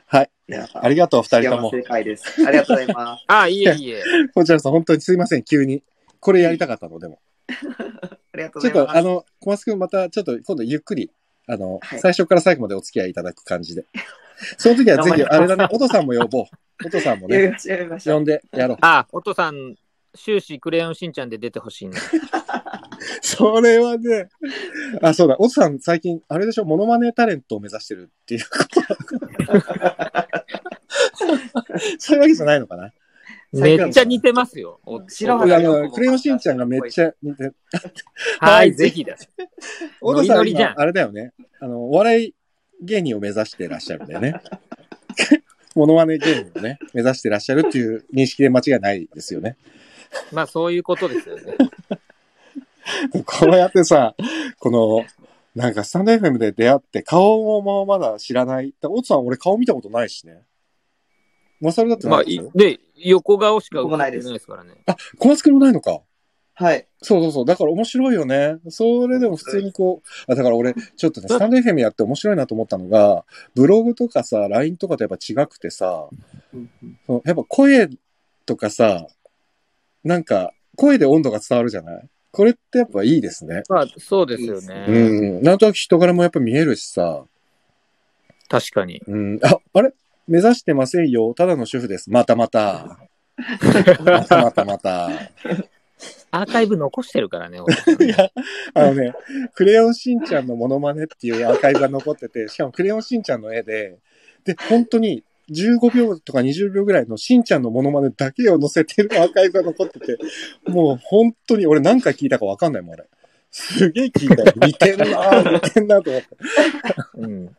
はい。いやありがとう、二人とも。正解です。ありがとうございます。*laughs* あ、いえいえ。こちらさん、本当にすいません、急に。これやりたかったの、でも。*laughs* ありがとうちょっと、ございます。あの、小松くんまた、ちょっと今度ゆっくり、あの、はい最初から最後までお付き合いいただく感じで。その時はぜひ、あれだね、お父さんも呼ぼう。お父さんもね、やりましょう、やりましょう。呼んでやろう。あ、お父さん、終始クレヨンしんちゃんで出てほしいんだ。*laughs* それはね、あ、そうだ、お父さん最近、あれでしょ、モノマネタレントを目指してるっていう *laughs* そういうわけじゃないのかな？めっちゃ似てますよ。お白あ肌の、クレヨンしんちゃんがめっちゃ似て、はい、ぜひだ。お父さんノリノリじゃん今あれだよね。あの、お笑い芸人を目指してらっしゃるんだよね。*laughs* モノマネ芸人をね、目指してらっしゃるっていう認識で間違いないですよね。*laughs* まあ、そういうことですよね。こうやってさ、この、なんかスタンド FM で出会って顔もまだ知らない。だおつさん俺顔見たことないしね。マサルだってまあ、ないで横顔しか映って僕もないですからね。あ、小松くんもないのか。はい。そうそうそう。だから面白いよね。それでも普通にこう、あだから俺、ちょっとね、スタンド FM やって面白いなと思ったのが、ブログとかさ、LINE とかとやっぱ違くてさ、そのやっぱ声とかさ、なんか、声で温度が伝わるじゃない？これってやっぱいいですね。まあ、そうですよね。うん。なんとなく人柄もやっぱ見えるしさ、確かに。うん。あ、あれ？目指してませんよ。ただの主婦です。またまた。またまたまた。アーカイブ残してるからね、*laughs* いや、あのね、クレヨンしんちゃんのモノマネっていうアーカイブが残ってて、しかもクレヨンしんちゃんの絵で、で、本当に15秒とか20秒ぐらいのしんちゃんのモノマネだけを載せてるアーカイブが残ってて、もう本当に俺何回聞いたかわかんないもん、俺。すげえ聞いた *laughs* よ。似てんな似てんなと思って。うん。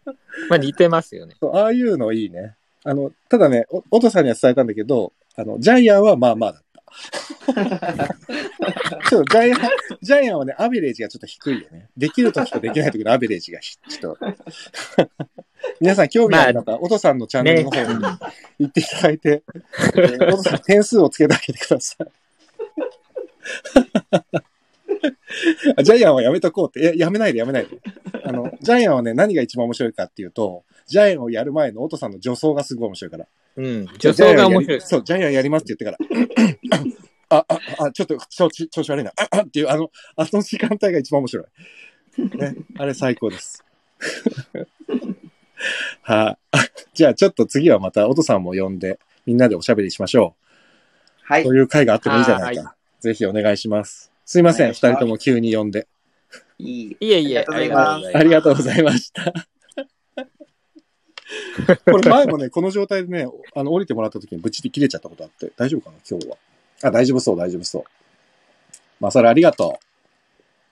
まあ、似てますよね。ああいうのいいね。あの、ただね、お、おとさんには伝えたんだけど、あの、ジャイアンはまあまあだった。*laughs* ちょっとジャイアン、ジャイアンはね、アベレージがちょっと低いよね。できるときとできないときのアベレージがひちょっと。皆さん興味ある方、おとさんのチャンネルの方に行っていただいて、おとさん点数をつけてあげてください。*laughs* あジャイアンはやめとこうって。いや、やめないでやめないで。あの、ジャイアンはね、何が一番面白いかっていうと、ジャイアンをやる前のオトさんの女装がすごい面白いから。うん。女装が面白い。そう、ジャイアンやりますって言ってから、あ、あ、あ、ちょっと調子、調子悪いな。あ、あっていう、あの、あの時間帯が一番面白い。ね、あれ最高です。*laughs* はい、*laughs* じゃあちょっと次はまた、おとさんも呼んで、みんなでおしゃべりしましょう。はいそう。いう会があってもいいじゃないはか。ぜひお願いします。すいません、二人とも急に呼んで。いい。いえいえ、ありがとうございますありがとうございました。*laughs* これ前もね、この状態でね、あの、降りてもらった時にブチで切れちゃったことあって、大丈夫かな今日は。あ、大丈夫そう、大丈夫そう。まさるありがと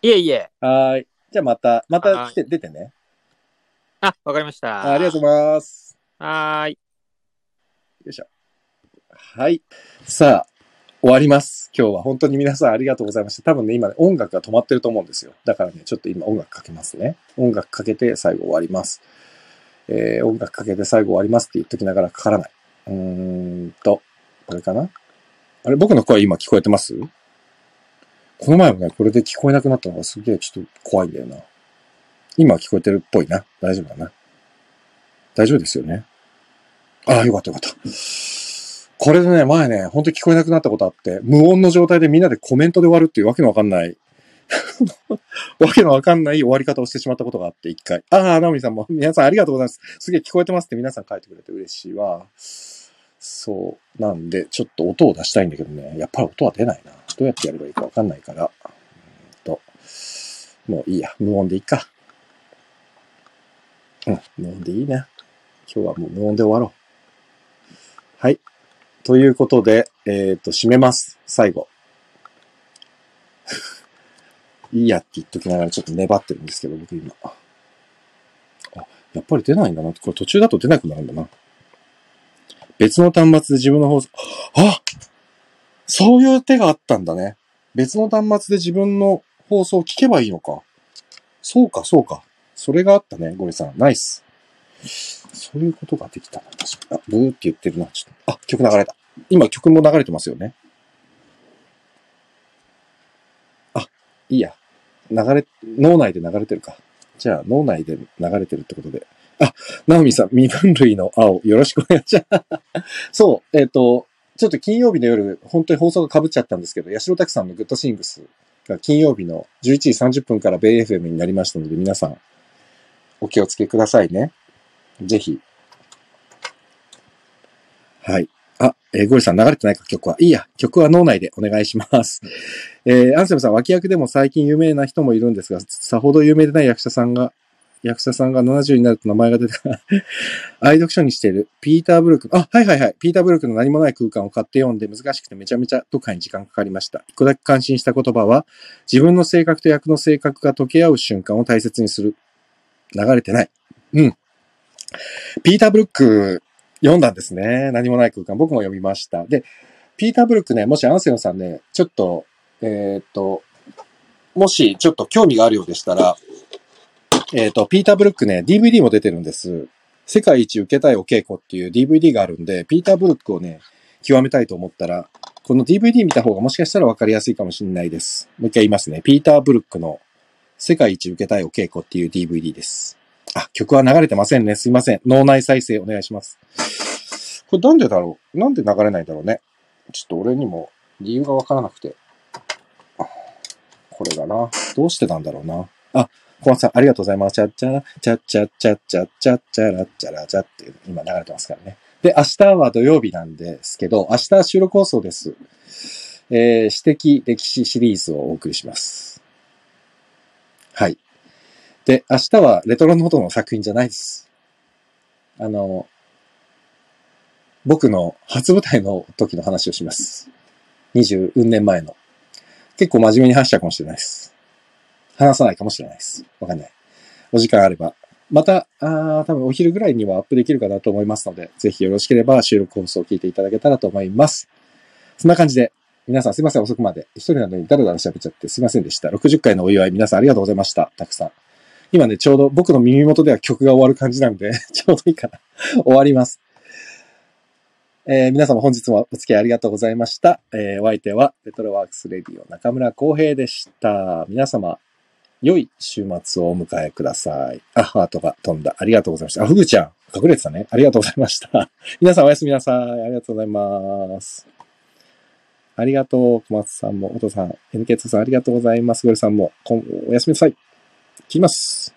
いえいえ。う。はーい。じゃあまた、またはい来て、出てね。あ、わかりました。あありがとうございます。はーい。よいしょ。はい。さあ、終わります。今日は本当に皆さんありがとうございました。多分ね、今ね、音楽が止まってると思うんですよ。だからね、ちょっと今音楽かけますね。音楽かけて最後終わります。えー、音楽かけて最後終わりますって言っときながらかからない。うーんと、これかな？あれ、僕の声今聞こえてます？この前もね、これで聞こえなくなったのがすげえちょっと怖いんだよな。今は聞こえてるっぽいな。大丈夫だな。大丈夫ですよね。ああ、よかったよかった。これでね、前ね、本当に聞こえなくなったことあって、無音の状態でみんなでコメントで終わるっていうわけのわかんない、*laughs* わけのわかんない終わり方をしてしまったことがあって、一回。ああ、ナオミさんも、皆さんありがとうございます。すげえ聞こえてますって皆さん書いてくれて嬉しいわ。そう。なんで、ちょっと音を出したいんだけどね、やっぱり音は出ないな。どうやってやればいいかわかんないから。うーんと、もういいや。無音でいいか。うん、無音でいいな。今日はもう無音で終わろう。はい。ということで、えっ、と、締めます。最後。*laughs* いいやって言っときながらちょっと粘ってるんですけど、僕今。あ、やっぱり出ないんだな。これ途中だと出なくなるんだな。別の端末で自分の放送、あそういう手があったんだね。別の端末で自分の放送を聞けばいいのか。そうか、そうか。それがあったね、ゴリさん。ナイス。そういうことができたな。確かに。あ、ブーって言ってるな。ちょっと。あ、曲流れた。今曲も流れてますよね。あ、いいや。流れ、脳内で流れてるか。じゃあ、脳内で流れてるってことで。あ、ナオミさん、身分類の青、よろしくお願いします。*laughs* そう、えっ、と、ちょっと金曜日の夜、本当に放送が被っちゃったんですけど、八代拓さんのグッドシングスが金曜日の11時30分からベイ FM になりましたので、皆さん、お気をつけくださいね。ぜひ。はい。あ、えーゴリさん流れてないか、曲は。いいや、曲は脳内でお願いします。えーアンセムさん、脇役でも最近有名な人もいるんですが、さほど有名でない役者さんが、役者さんが70になると名前が出てから、*laughs* 愛読書にしているピーター・ブルック、あ、はいはいはい、ピーター・ブルックの何もない空間を買って読んで難しくてめちゃめちゃ読破に時間かかりました。一個だけ感心した言葉は、自分の性格と役の性格が溶け合う瞬間を大切にする。流れてない。うん。ピーター・ブルック読んだんですね。何もない空間。僕も読みました。で、ピーター・ブルックね、もしアンセムさんね、ちょっと、えーっと、もしちょっと興味があるようでしたら、えーっと、ピーター・ブルックね、DVD も出てるんです。世界一受けたいお稽古っていう DVD があるんで、ピーター・ブルックをね、極めたいと思ったら、この DVD 見た方がもしかしたら分かりやすいかもしれないです。もう一回言いますね。ピーター・ブルックの世界一受けたいお稽古っていう DVD です。あ、曲は流れてませんね。すいません。脳内再生お願いします。これなんでだろう？なんで流れないんだろうね。ちょっと俺にも理由がわからなくて。これだな。どうしてなんだろうな。あ、小松さん、ありがとうございます。チャッチャラ、チャッチャッチャッチャッチャッチャラッチャラチャって今流れてますからね。で、明日は土曜日なんですけど、明日収録放送です。えー、私的歴史シリーズをお送りします。はい。で、明日はレトロノートの作品じゃないです。あの、僕の初舞台の時の話をします。20年前の。結構真面目に話しちゃうかもしれないです。話さないかもしれないです。わかんない。お時間あれば。また、あ多分お昼ぐらいにはアップできるかなと思いますので、ぜひよろしければ収録放送を聞いていただけたらと思います。そんな感じで、皆さんすいません、遅くまで。一人なのにダラダラ喋っちゃってすいませんでした。60回のお祝い、皆さんありがとうございました。たくさん。今ね、ちょうど僕の耳元では曲が終わる感じなんで、*laughs* ちょうどいいかな。終わります。えー皆様本日もお付き合いありがとうございました。えーお相手は、レトロワークスレディオ中村浩平でした。皆様、良い週末をお迎えください。あ、ハートが飛んだ。ありがとうございました。あ、ふぐちゃん、隠れてたね。ありがとうございました。*laughs* 皆さんおやすみなさい。ありがとうございます。ありがとう、小松さんも、お父さん、NK2 さんありがとうございます。ゴリさんも、こんおやすみなさい。切ります。